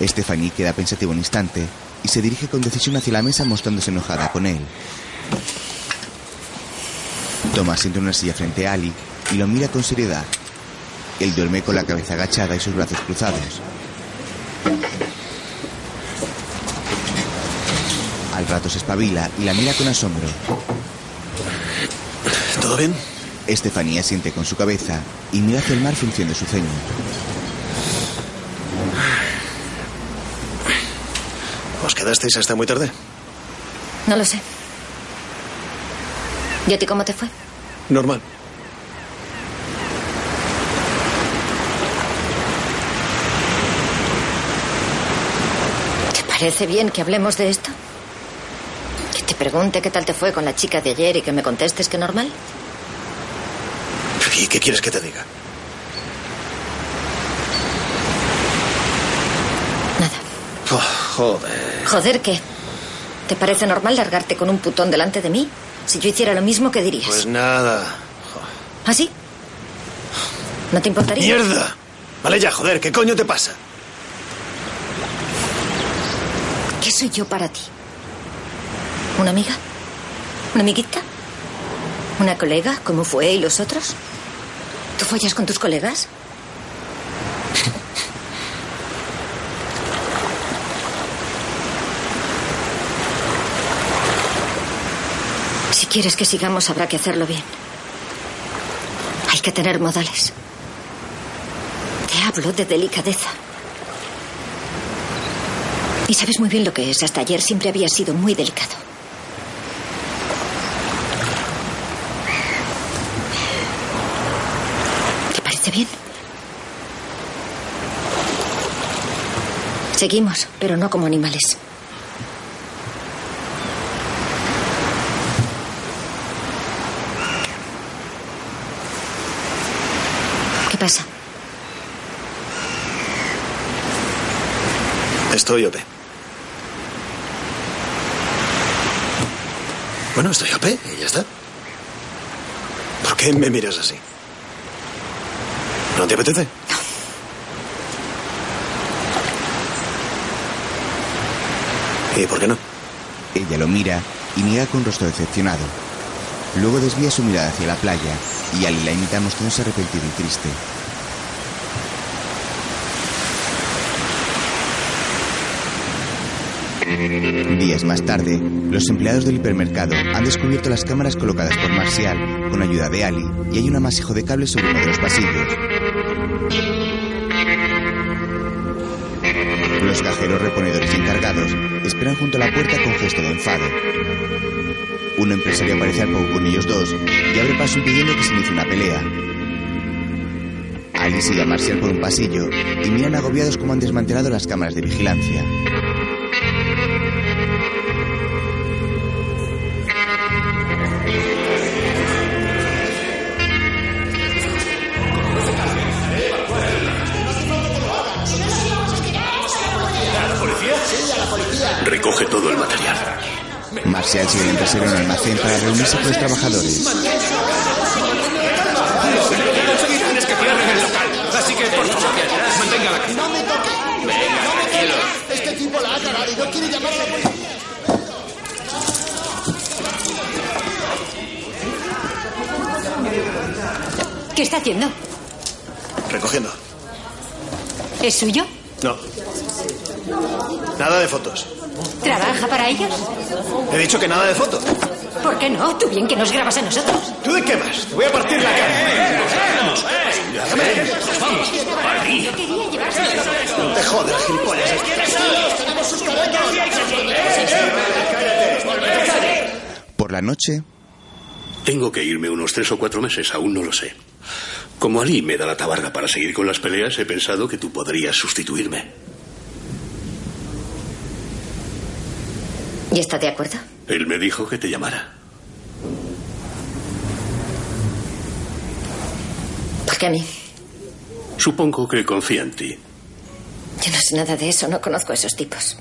Stephanie queda pensativo un instante y se dirige con decisión hacia la mesa mostrándose enojada con él. Toma asiento en una silla frente a Ali y lo mira con seriedad. Él duerme con la cabeza agachada y sus brazos cruzados. Al rato se espabila y la mira con asombro. ¿Todo bien? Estefanía siente con su cabeza y mira hacia el mar frunciendo su ceño. ¿Os quedasteis hasta muy tarde? No lo sé. ¿Y a ti cómo te fue? Normal. ¿Te parece bien que hablemos de esto? Pregunte qué tal te fue con la chica de ayer y que me contestes que normal. ¿Y qué quieres que te diga? Nada. Oh, joder. Joder, ¿qué? ¿Te parece normal largarte con un putón delante de mí? Si yo hiciera lo mismo, ¿qué dirías? Pues nada. ¿Ah, sí? ¿No te importaría? ¡Mierda! Vale ya, joder, ¿qué coño te pasa? ¿Qué soy yo para ti? ¿Una amiga? ¿Una amiguita? ¿Una colega, como fue y los otros? ¿Tú follas con tus colegas? Si quieres que sigamos, habrá que hacerlo bien. Hay que tener modales. Te hablo de delicadeza. Y sabes muy bien lo que es. Hasta ayer siempre había sido muy delicado. Seguimos, pero no como animales. ¿Qué pasa? Estoy OP. Bueno, estoy OP y ya está. ¿Por qué me miras así? ¿No te apetece? ¿Y por qué no? Ella lo mira y niega con rostro decepcionado. Luego desvía su mirada hacia la playa y Ali la imita mostrándose arrepentido y triste. Días más tarde, los empleados del hipermercado han descubierto las cámaras colocadas por Marcial con ayuda de Ali y hay un amasijo de cables sobre uno de los pasillos. Los cajeros reponedores y encargados esperan junto a la puerta con gesto de enfado. Un empresario aparece al poco con ellos dos y abre paso impidiendo que se inicie una pelea. Ali sigue a Marcial por un pasillo y miran agobiados cómo han desmantelado las cámaras de vigilancia. Recoge todo el material. Marcial sigue en el almacén para reunirse con los trabajadores. Tienes que cierren el local. Así que, por favor, mantenga la calma. ¡No me toque! Venga, ¡No me tranquilo. toque! Este tipo la ha cagado y no quiere llamar a la policía. ¿Qué está haciendo? Recogiendo. ¿Es suyo? No. Nada de fotos. ¿Trabaja para ellos? He dicho que nada de fotos. ¿Por qué no? Tú bien que nos grabas a nosotros. ¿Tú de qué vas? Te voy a partir la cara. Vamos, Ali. No te jodas, gilipollas. ¡Tenemos sus caretas! Por la noche, Tengo que irme unos tres o cuatro meses, aún no lo sé. Como Ali me da la tabarga para seguir con las peleas, he pensado que tú podrías sustituirme. ¿Y está de acuerdo? Él me dijo que te llamara. ¿Por qué a mí? Supongo que confía en ti. Yo no sé nada de eso, no conozco a esos tipos.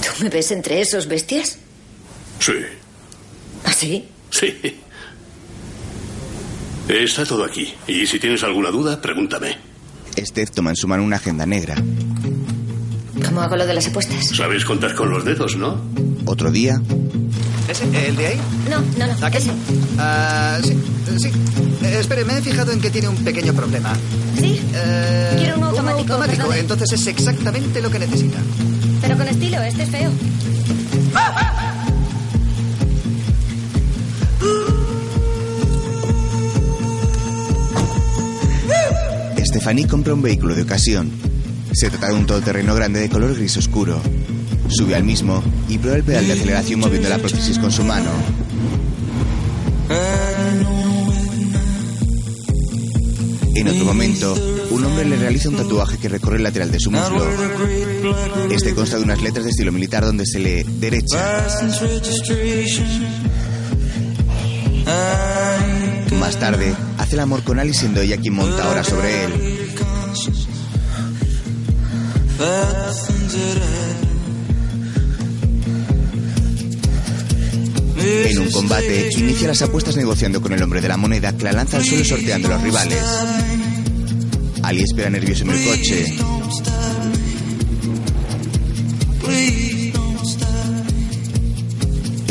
¿Tú me ves entre esos bestias? Sí, ¿Ah, sí? sí. Está todo aquí. Y si tienes alguna duda, pregúntame. Steph toma en su mano una agenda negra. ¿Cómo hago lo de las apuestas? Sabes contar con los dedos, ¿no? Otro día, ¿Ese? ¿El de ahí? No, no, no. ¿Aquí? Ah, sí, sí. Eh, espere, me he fijado en que tiene un pequeño problema. ¿Sí? Eh, Quiero un automático, automático. perdone. Entonces es exactamente lo que necesita. Pero con estilo, este es feo. Stephanie compra un vehículo de ocasión. Se trata de un todoterreno grande de color gris oscuro. Sube al mismo y prueba el pedal de aceleración moviendo la prótesis con su mano. En otro momento, un hombre le realiza un tatuaje que recorre el lateral de su muslo. Este consta de unas letras de estilo militar donde se lee derecha. Más tarde, hace el amor con Alice siendo ella quien monta ahora sobre él. En un combate, inicia las apuestas negociando con el hombre de la moneda que la lanza al suelo sorteando a los rivales. Ali espera nervioso en el coche.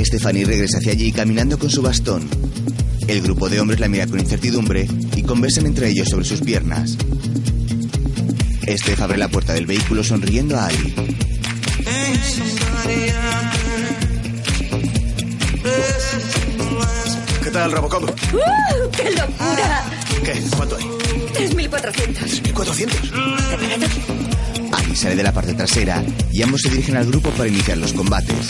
Stephanie regresa hacia allí caminando con su bastón. El grupo de hombres la mira con incertidumbre y conversan entre ellos sobre sus piernas. Steph abre la puerta del vehículo sonriendo a Ali. ¿Qué tal, Robocop? ¡Uh, ¡Qué locura! ¿Qué? ¿Cuánto hay? 3.400. ¿400? Ali sale de la parte trasera y ambos se dirigen al grupo para iniciar los combates.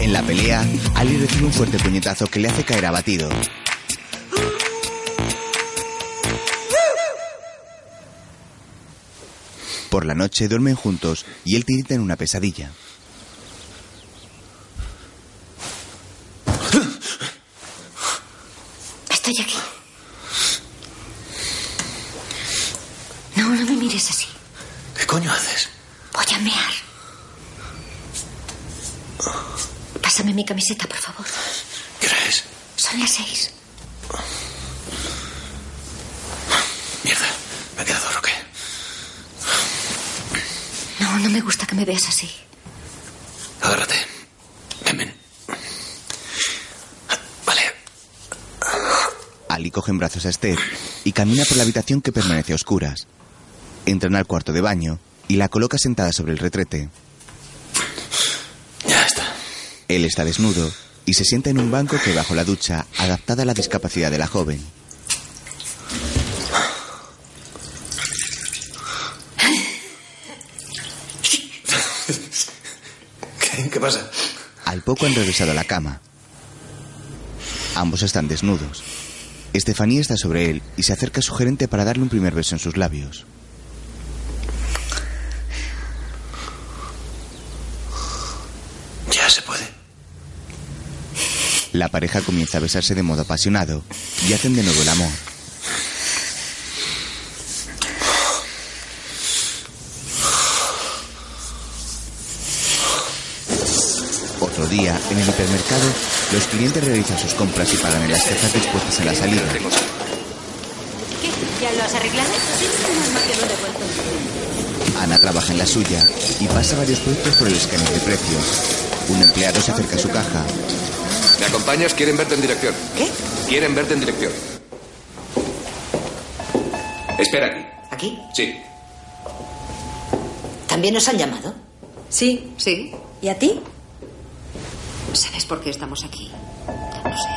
En la pelea, Ali recibe un fuerte puñetazo que le hace caer abatido. Por la noche duermen juntos y él tirita en una pesadilla. Estoy aquí. no me mires así. ¿Qué coño haces? Voy a mear. Pásame mi camiseta, por favor. ¿Qué hora es? Son las seis. Mierda. ¿Me he quedado o qué? No, no me gusta que me veas así. Agárrate. Ven, ven. Ali coge en brazos a Esther y camina por la habitación que permanece a oscuras. Entran al cuarto de baño y la coloca sentada sobre el retrete. Ya está. Él está desnudo y se sienta en un banco que bajo la ducha, adaptada a la discapacidad de la joven. ¿Qué, qué pasa? Al poco han regresado a la cama. Ambos están desnudos. Estefanía está sobre él y se acerca a su gerente para darle un primer beso en sus labios. Ya se puede. La pareja comienza a besarse de modo apasionado y hacen de nuevo el amor. Día, en el hipermercado, los clientes realizan sus compras y pagan en las cajas dispuestas en la salida. ¿Qué? ¿Ya lo has arreglado? Sí. Ana trabaja en la suya y pasa varios productos por el escáner de precios. Un empleado se acerca a su caja. ¿Me acompañas? Quieren verte en dirección. ¿Qué? Quieren verte en dirección. Espera aquí. ¿Aquí? Sí. ¿También nos han llamado? Sí, sí. ¿Y a ti? ¿Sabes por qué estamos aquí? No sé.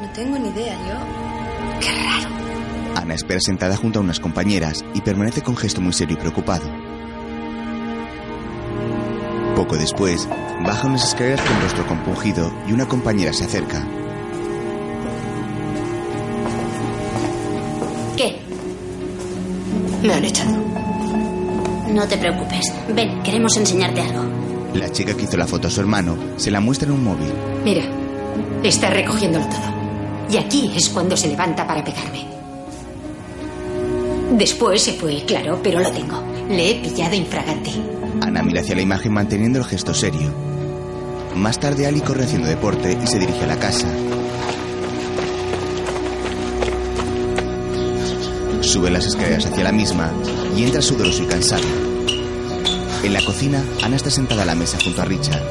No tengo ni idea, yo. Qué raro. Ana espera sentada junto a unas compañeras y permanece con gesto muy serio y preocupado. Poco después, baja unas escaleras con rostro compungido y una compañera se acerca. ¿Qué? Me han echado. No te preocupes. Ven, queremos enseñarte algo. La chica que hizo la foto a su hermano se la muestra en un móvil. Mira, está recogiéndolo todo. Y aquí es cuando se levanta para pegarme. Después se fue, claro, pero lo tengo. Le he pillado infragante. Ana mira hacia la imagen manteniendo el gesto serio. Más tarde Ali corre haciendo deporte y se dirige a la casa. Sube las escaleras hacia la misma y entra sudoroso y cansado. En la cocina, Ana está sentada a la mesa junto a Richard.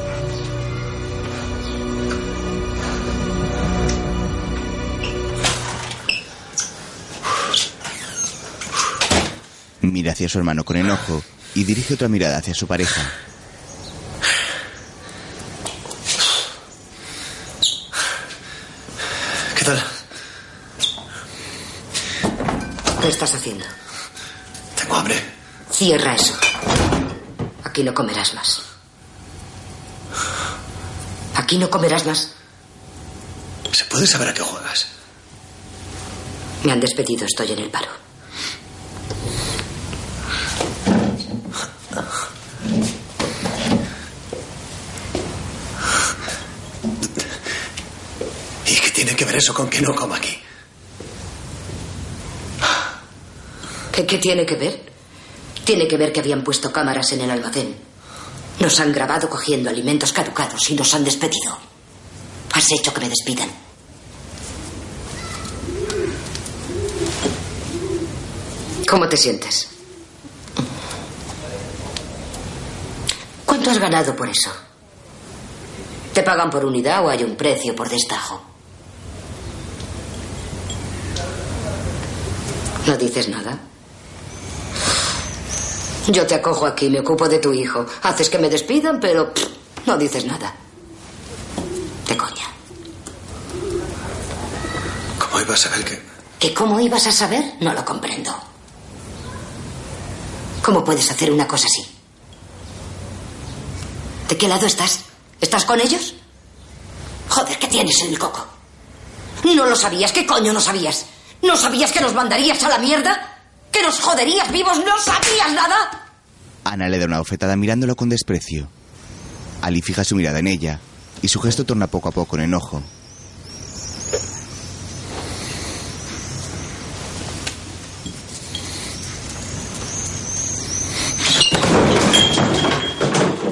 Mira hacia su hermano con enojo y dirige otra mirada hacia su pareja. ¿Qué tal? ¿Qué estás haciendo? Tengo hambre. Cierra eso. Aquí no comerás más. Aquí no comerás más. ¿Se puede saber a qué juegas? Me han despedido, estoy en el paro. ¿Y qué tiene que ver eso con que no coma aquí? ¿Qué, qué tiene que ver? Tiene que ver que habían puesto cámaras en el almacén. Nos han grabado cogiendo alimentos caducados y nos han despedido. Has hecho que me despidan. ¿Cómo te sientes? ¿Cuánto has ganado por eso? ¿Te pagan por unidad o hay un precio por destajo? ¿No dices nada? Yo te acojo aquí, me ocupo de tu hijo. Haces que me despidan, pero pff, no dices nada. De coña. ¿Cómo iba a saber que.? ¿Que cómo ibas a saber? No lo comprendo. ¿Cómo puedes hacer una cosa así? ¿De qué lado estás? ¿Estás con ellos? Joder, ¿qué tienes en el coco? ¿No lo sabías? ¿Qué coño no sabías? ¿No sabías que nos mandarías a la mierda? ¡Que nos joderías vivos! ¡No sabías nada! Ana le da una ofetada mirándolo con desprecio. Ali fija su mirada en ella y su gesto torna poco a poco en enojo.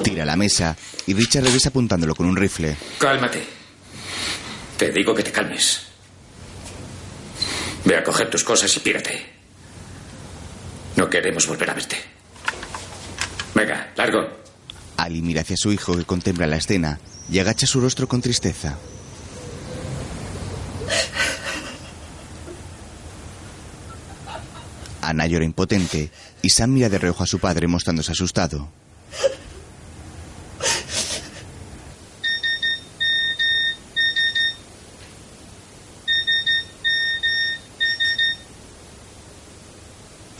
Tira la mesa y Richard regresa apuntándolo con un rifle. Cálmate. Te digo que te calmes. Ve a coger tus cosas y pírate. No queremos volver a verte. Venga, largo. Ali mira hacia su hijo que contempla la escena y agacha su rostro con tristeza. Ana llora impotente y Sam mira de reojo a su padre mostrándose asustado.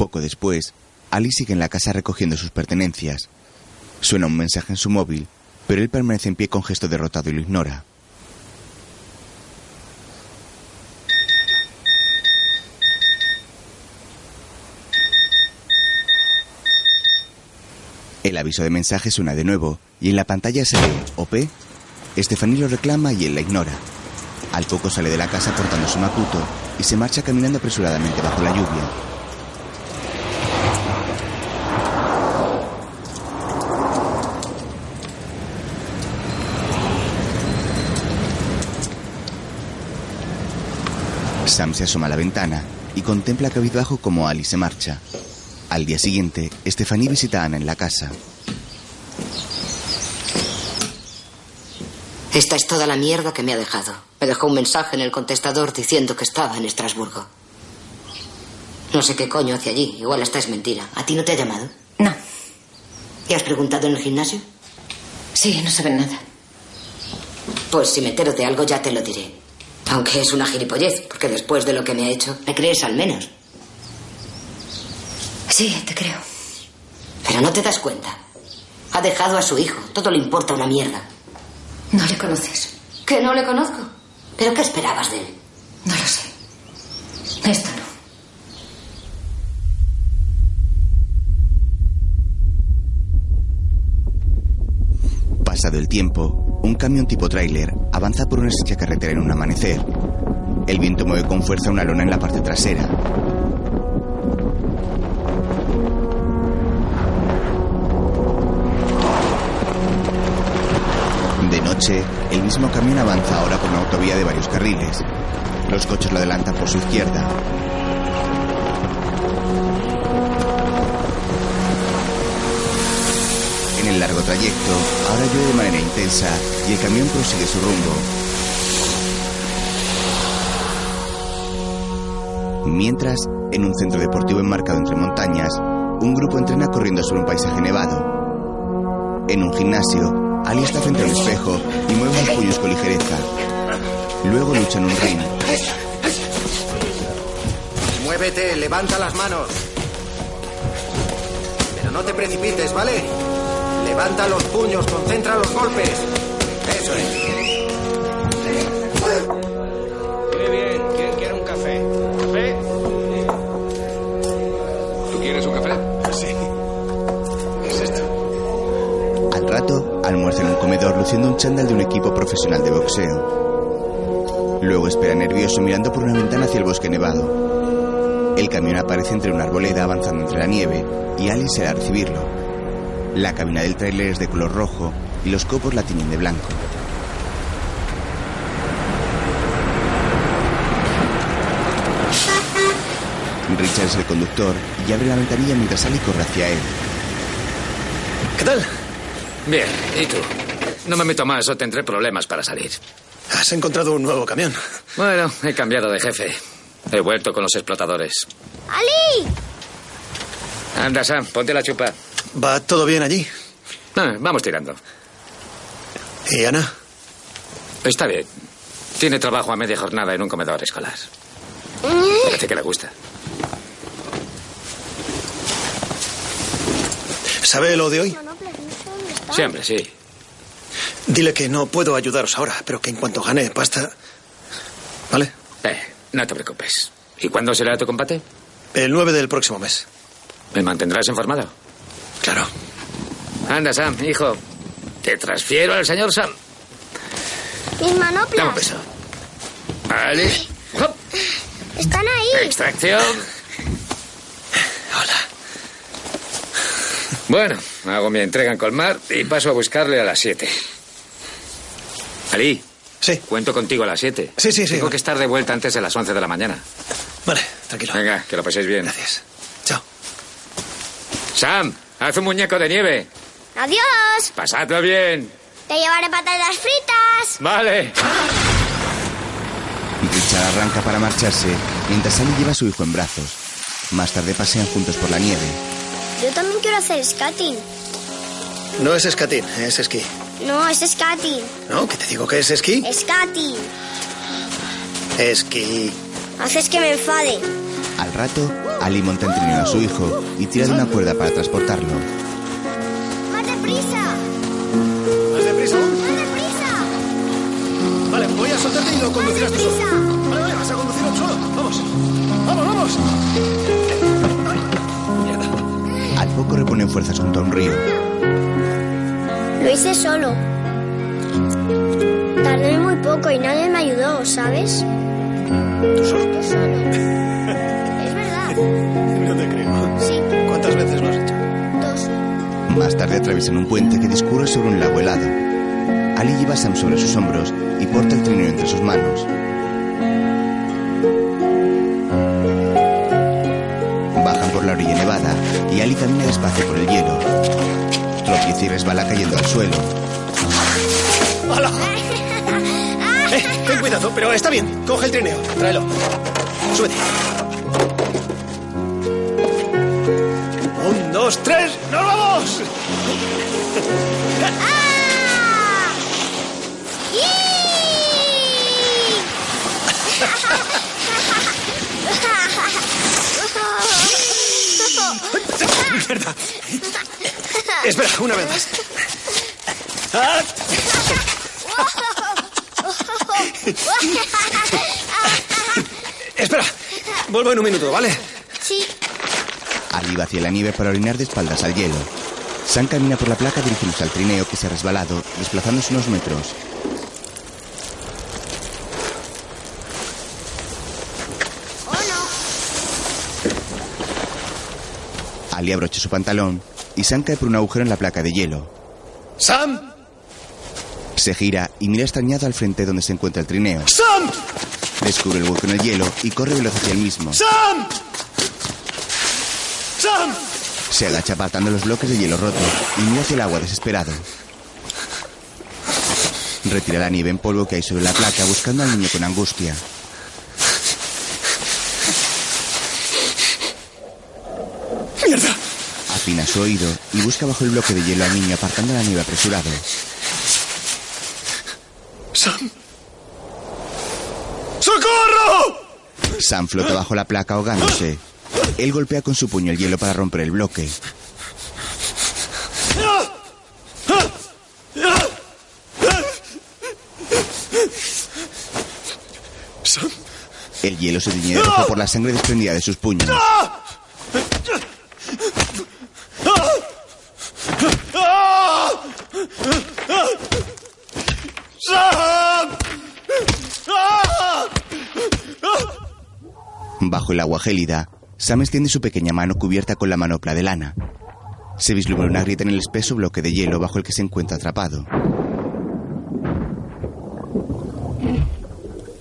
Poco después, Ali sigue en la casa recogiendo sus pertenencias. Suena un mensaje en su móvil, pero él permanece en pie con gesto derrotado y lo ignora. El aviso de mensaje suena de nuevo y en la pantalla se ve OP. Estefaní lo reclama y él la ignora. Al poco sale de la casa portando su macuto y se marcha caminando apresuradamente bajo la lluvia. Sam se asoma a la ventana y contempla cabizbajo como Ali se marcha. Al día siguiente, Stephanie visita a Ana en la casa. Esta es toda la mierda que me ha dejado. Me dejó un mensaje en el contestador diciendo que estaba en Estrasburgo. No sé qué coño hace allí. Igual esta es mentira. ¿A ti no te ha llamado? No. ¿Y has preguntado en el gimnasio? Sí, no saben nada. Pues si me entero de algo ya te lo diré. Aunque es una gilipollez, porque después de lo que me ha hecho, me crees al menos. Sí, te creo. Pero no te das cuenta. Ha dejado a su hijo. Todo le importa una mierda. No le conoces. ¿Que no le conozco? ¿Pero qué esperabas de él? No lo sé. Esto no. Pasado el tiempo, un camión tipo tráiler avanza por una estrecha carretera en un amanecer. El viento mueve con fuerza una lona en la parte trasera. De noche, el mismo camión avanza ahora por una autovía de varios carriles. Los coches lo adelantan por su izquierda. Largo trayecto, ahora llueve de manera intensa y el camión prosigue su rumbo. Mientras, en un centro deportivo enmarcado entre montañas, un grupo entrena corriendo sobre un paisaje nevado. En un gimnasio, Ali está frente al espejo y mueve sus puños con ligereza. Luego lucha en un ring. Muévete, levanta las manos. Pero no te precipites, ¿vale? Levanta los puños, concentra los golpes. Eso es. Muy bien. ¿Quién quiere un café? ¿Café? ¿Tú quieres un café? Sí. ¿Qué es esto? Al rato, almuerza en un comedor luciendo un chándal de un equipo profesional de boxeo. Luego espera nervioso mirando por una ventana hacia el bosque nevado. El camión aparece entre una arboleda avanzando entre la nieve y Ali se va a recibirlo. La cabina del tráiler es de color rojo y los copos la tiñen de blanco. Richard es el conductor y abre la ventanilla mientras Ali corre hacia él. ¿Qué tal? Bien, ¿y tú? No me meto más o tendré problemas para salir. Has encontrado un nuevo camión. Bueno, he cambiado de jefe. He vuelto con los explotadores. ¡Ali! Anda, Sam, ponte la chupa. ¿Va todo bien allí? Ah, vamos tirando. ¿Y Ana? Está bien. Tiene trabajo a media jornada en un comedor escolar. Parece que le gusta. ¿Sabe lo de hoy? Siempre, sí. Dile que no puedo ayudaros ahora, pero que en cuanto gane pasta... ¿Vale? Eh, no te preocupes. ¿Y cuándo será tu combate? El 9 del próximo mes. ¿Me mantendrás informado? Claro. Anda, Sam, hijo. Te transfiero al señor Sam. Mis Dame un manoplas. beso. Vale. Hop. Están ahí. Extracción. Bueno, hago mi entrega en Colmar y paso a buscarle a las 7. Ali. Sí. Cuento contigo a las 7. Sí, sí, sí. Tengo que estar de vuelta antes de las 11 de la mañana. Vale, tranquilo. Venga, que lo paséis bien. Gracias. Chao. Sam, haz un muñeco de nieve. ¡Adiós! Pasadlo bien. Te llevaré patatas fritas. Vale. Richard arranca para marcharse mientras Sally lleva a su hijo en brazos. Más tarde pasean juntos por la nieve. Yo también quiero hacer skating. No es escatín, es esquí. No, es skating. ¿No? ¿Que te digo que es esquí? Skating. Esquí. Haces que me enfade. Al rato, Ali monta en trineo a su hijo y tira de una cuerda para transportarlo. ¡Más deprisa! ¿Más deprisa? ¡Más deprisa! Vale, voy a soltarte y lo conducirás tú solo. Vale, vale, vas a conducirlo tú solo. Vamos. Vamos, vamos. Al poco reponen fuerzas junto a un río. Lo hice solo. Tardé muy poco y nadie me ayudó, ¿sabes? ¿Tú solo? Yo solo. (laughs) No te creo. Sí, ¿Cuántas veces lo has hecho? dos. Más tarde atraviesan un puente que discurre sobre un lago helado. Ali lleva a Sam sobre sus hombros y porta el trineo entre sus manos. Bajan por la orilla nevada y Ali camina despacio por el hielo. Tropieza y resbala cayendo al suelo. ¡Hala! (laughs) Eh, ten cuidado, pero está bien. Coge el trineo. Tráelo. Súbete. Dos, tres. ¡Nos vamos! Mierda. (laughs) Espera, una vez más. Ah. (laughs) Espera, vuelvo en un minuto, ¿vale? Hacia la nieve para orinar de espaldas al hielo. Sam camina por la placa dirigiéndose al trineo que se ha resbalado, desplazándose unos metros. Ali abrocha su pantalón y Sam cae por un agujero en la placa de hielo. ¡Sam! Se gira y mira extrañado al frente donde se encuentra el trineo. ¡Sam! Descubre el hueco en el hielo y corre veloz hacia el mismo. ¡Sam! Se agacha apartando los bloques de hielo roto y mira hacia el agua desesperado. Retira la nieve en polvo que hay sobre la placa buscando al niño con angustia. ¡Mierda! Afina su oído y busca bajo el bloque de hielo al niño apartando la nieve apresurado. ¡Sam! ¡Socorro! Sam flota bajo la placa ahogándose. Él golpea con su puño el hielo para romper el bloque. El hielo se tiñe rojo por la sangre desprendida de sus puños. Bajo el agua gélida, Sam extiende su pequeña mano cubierta con la manopla de lana. Se vislumbra una grieta en el espeso bloque de hielo bajo el que se encuentra atrapado.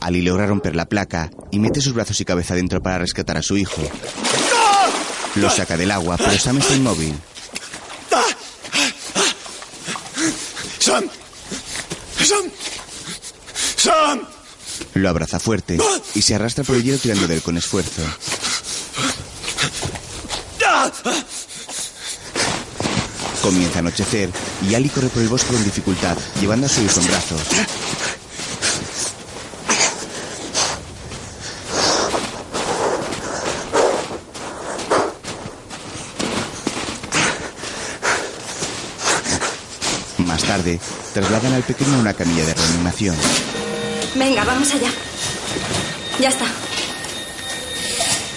Ali logra romper la placa y mete sus brazos y cabeza dentro para rescatar a su hijo. Lo saca del agua, pero Sam está inmóvil. ¡Sam! ¡Sam! ¡Sam! Lo abraza fuerte y se arrastra por el hielo tirando de él con esfuerzo. Comienza a anochecer y Ali corre por el bosque con dificultad, llevando a su hijo en brazos. Más tarde, trasladan al pequeño a una camilla de reanimación. Venga, vamos allá. Ya está.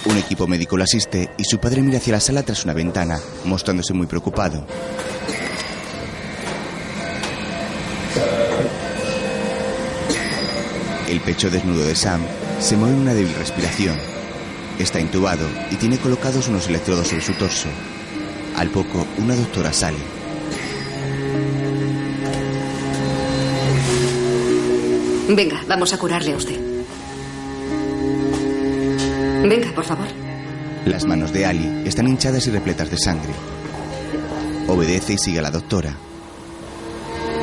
Un equipo médico lo asiste y su padre mira hacia la sala tras una ventana, mostrándose muy preocupado. El pecho desnudo de Sam se mueve en una débil respiración. Está intubado y tiene colocados unos electrodos sobre su torso. Al poco, una doctora sale. Venga, vamos a curarle a usted. Venga, por favor. Las manos de Ali están hinchadas y repletas de sangre. Obedece y sigue a la doctora.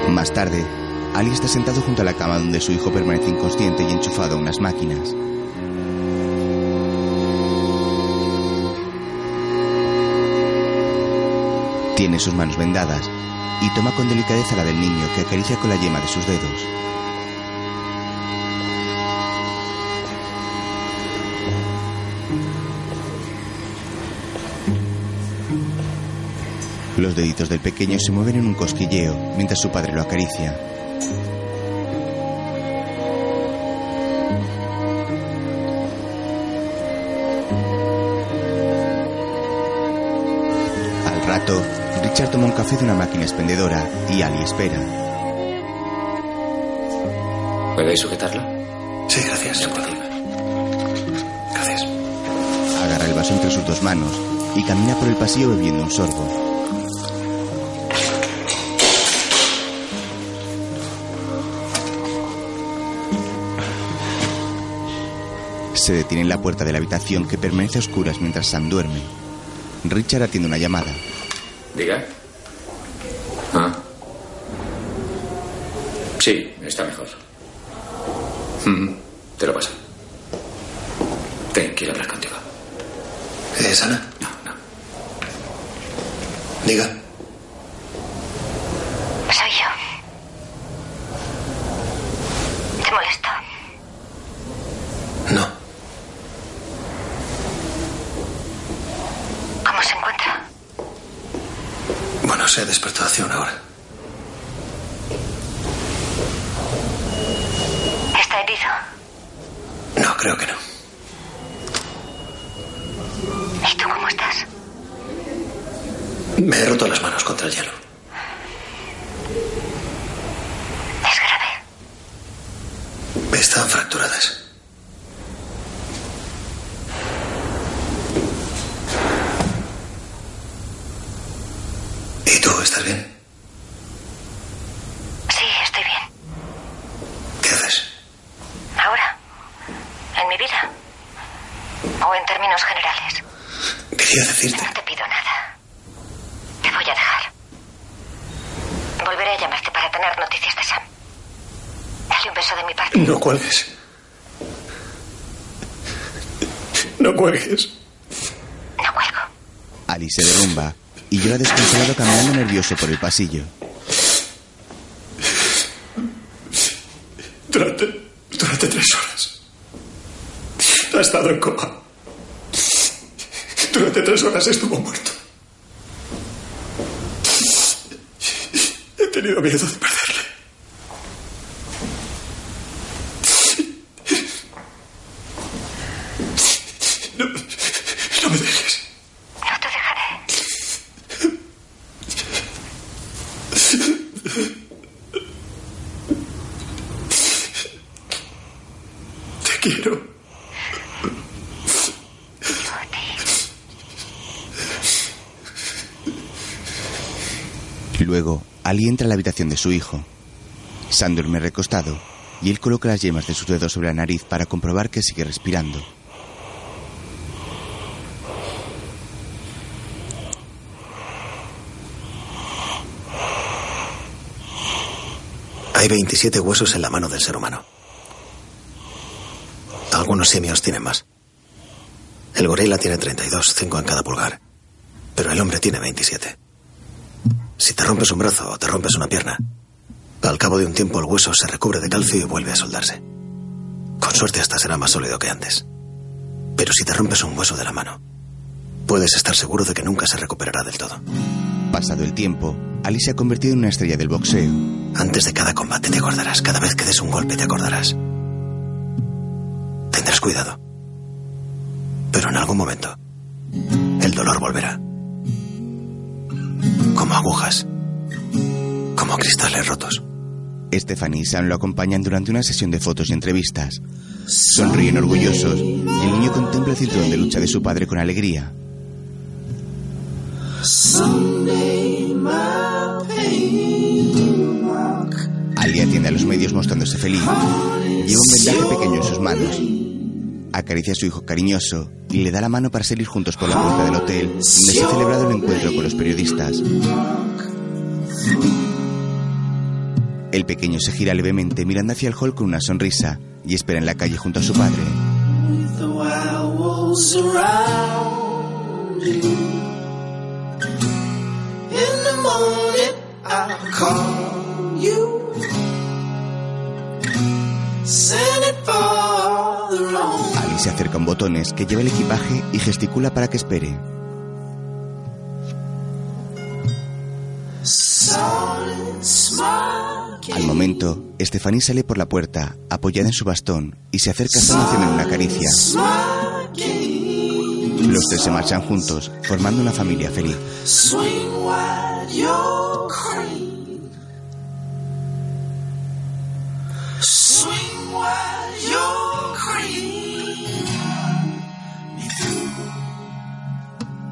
Más tarde, Ali está sentado junto a la cama donde su hijo permanece inconsciente y enchufado a unas máquinas. Tiene sus manos vendadas y toma con delicadeza la del niño que acaricia con la yema de sus dedos. Los deditos del pequeño se mueven en un cosquilleo mientras su padre lo acaricia. Al rato, Richard toma un café de una máquina expendedora y Ali espera. ¿Podéis sujetarlo? Sí, gracias. Gracias. Agarra el vaso entre sus dos manos y camina por el pasillo bebiendo un sorbo. Se detiene en la puerta de la habitación que permanece a oscuras mientras Sam duerme. Richard atiende una llamada. Diga. Ah. Sí, está mejor. Mm, Te lo paso. Ten, quiero hablar contigo. ¿Es Ana? No, no. Diga. Soy yo. ¿Te molesto? No. ¿Cómo se encuentra? Bueno, se despertó hace una hora. ¿Está herido? No, creo que no. ¿Y tú cómo estás? Me he roto las manos contra el hielo. ¿Es grave? Están fracturadas. ¿Y tú estás bien? Sí, estoy bien. ¿Qué haces? ¿Ahora? ¿En mi vida? ¿O en términos generales? Quería decirte. No te pido nada. Te voy a dejar. Volveré a llamarte para tener noticias de Sam. Dale un beso de mi parte. No cuelgues. No cuelgues. No cuelgo. Ali se derrumba y llora desconsolado caminando nervioso por el pasillo. Durante, durante tres horas. Ha estado en coma. Durante tres horas estuvo muerto. Tenido miedo de perderle. No, no me dejes. No te dejaré. Te quiero. Luego, Ali entra a la habitación de su hijo. Sam duerme recostado y él coloca las yemas de sus dedos sobre la nariz para comprobar que sigue respirando. Hay 27 huesos en la mano del ser humano. Algunos simios tienen más. El gorila tiene 32, 5 en cada pulgar. Pero el hombre tiene 27. Si te rompes un brazo o te rompes una pierna, al cabo de un tiempo el hueso se recubre de calcio y vuelve a soldarse. Con suerte hasta será más sólido que antes. Pero si te rompes un hueso de la mano, puedes estar seguro de que nunca se recuperará del todo. Pasado el tiempo, Ali se ha convertido en una estrella del boxeo. Antes de cada combate te acordarás, cada vez que des un golpe te acordarás. Tendrás cuidado. Pero en algún momento, el dolor volverá. Como agujas. Como cristales rotos. Stephanie y Sam lo acompañan durante una sesión de fotos y entrevistas. Sonríen orgullosos y el niño contempla el cinturón de lucha de su padre con alegría. Ali atiende a los medios mostrándose feliz. Lleva un vendaje pequeño en sus manos. Acaricia a su hijo cariñoso y le da la mano para salir juntos por la puerta del hotel donde se ha celebrado el encuentro con los periodistas. El pequeño se gira levemente mirando hacia el hall con una sonrisa y espera en la calle junto a su padre. Se acerca un botones que lleva el equipaje y gesticula para que espere. Al momento, Stephanie sale por la puerta, apoyada en su bastón, y se acerca hasta Nathan en una caricia. Los tres se marchan juntos, formando una familia feliz. Swing while you're.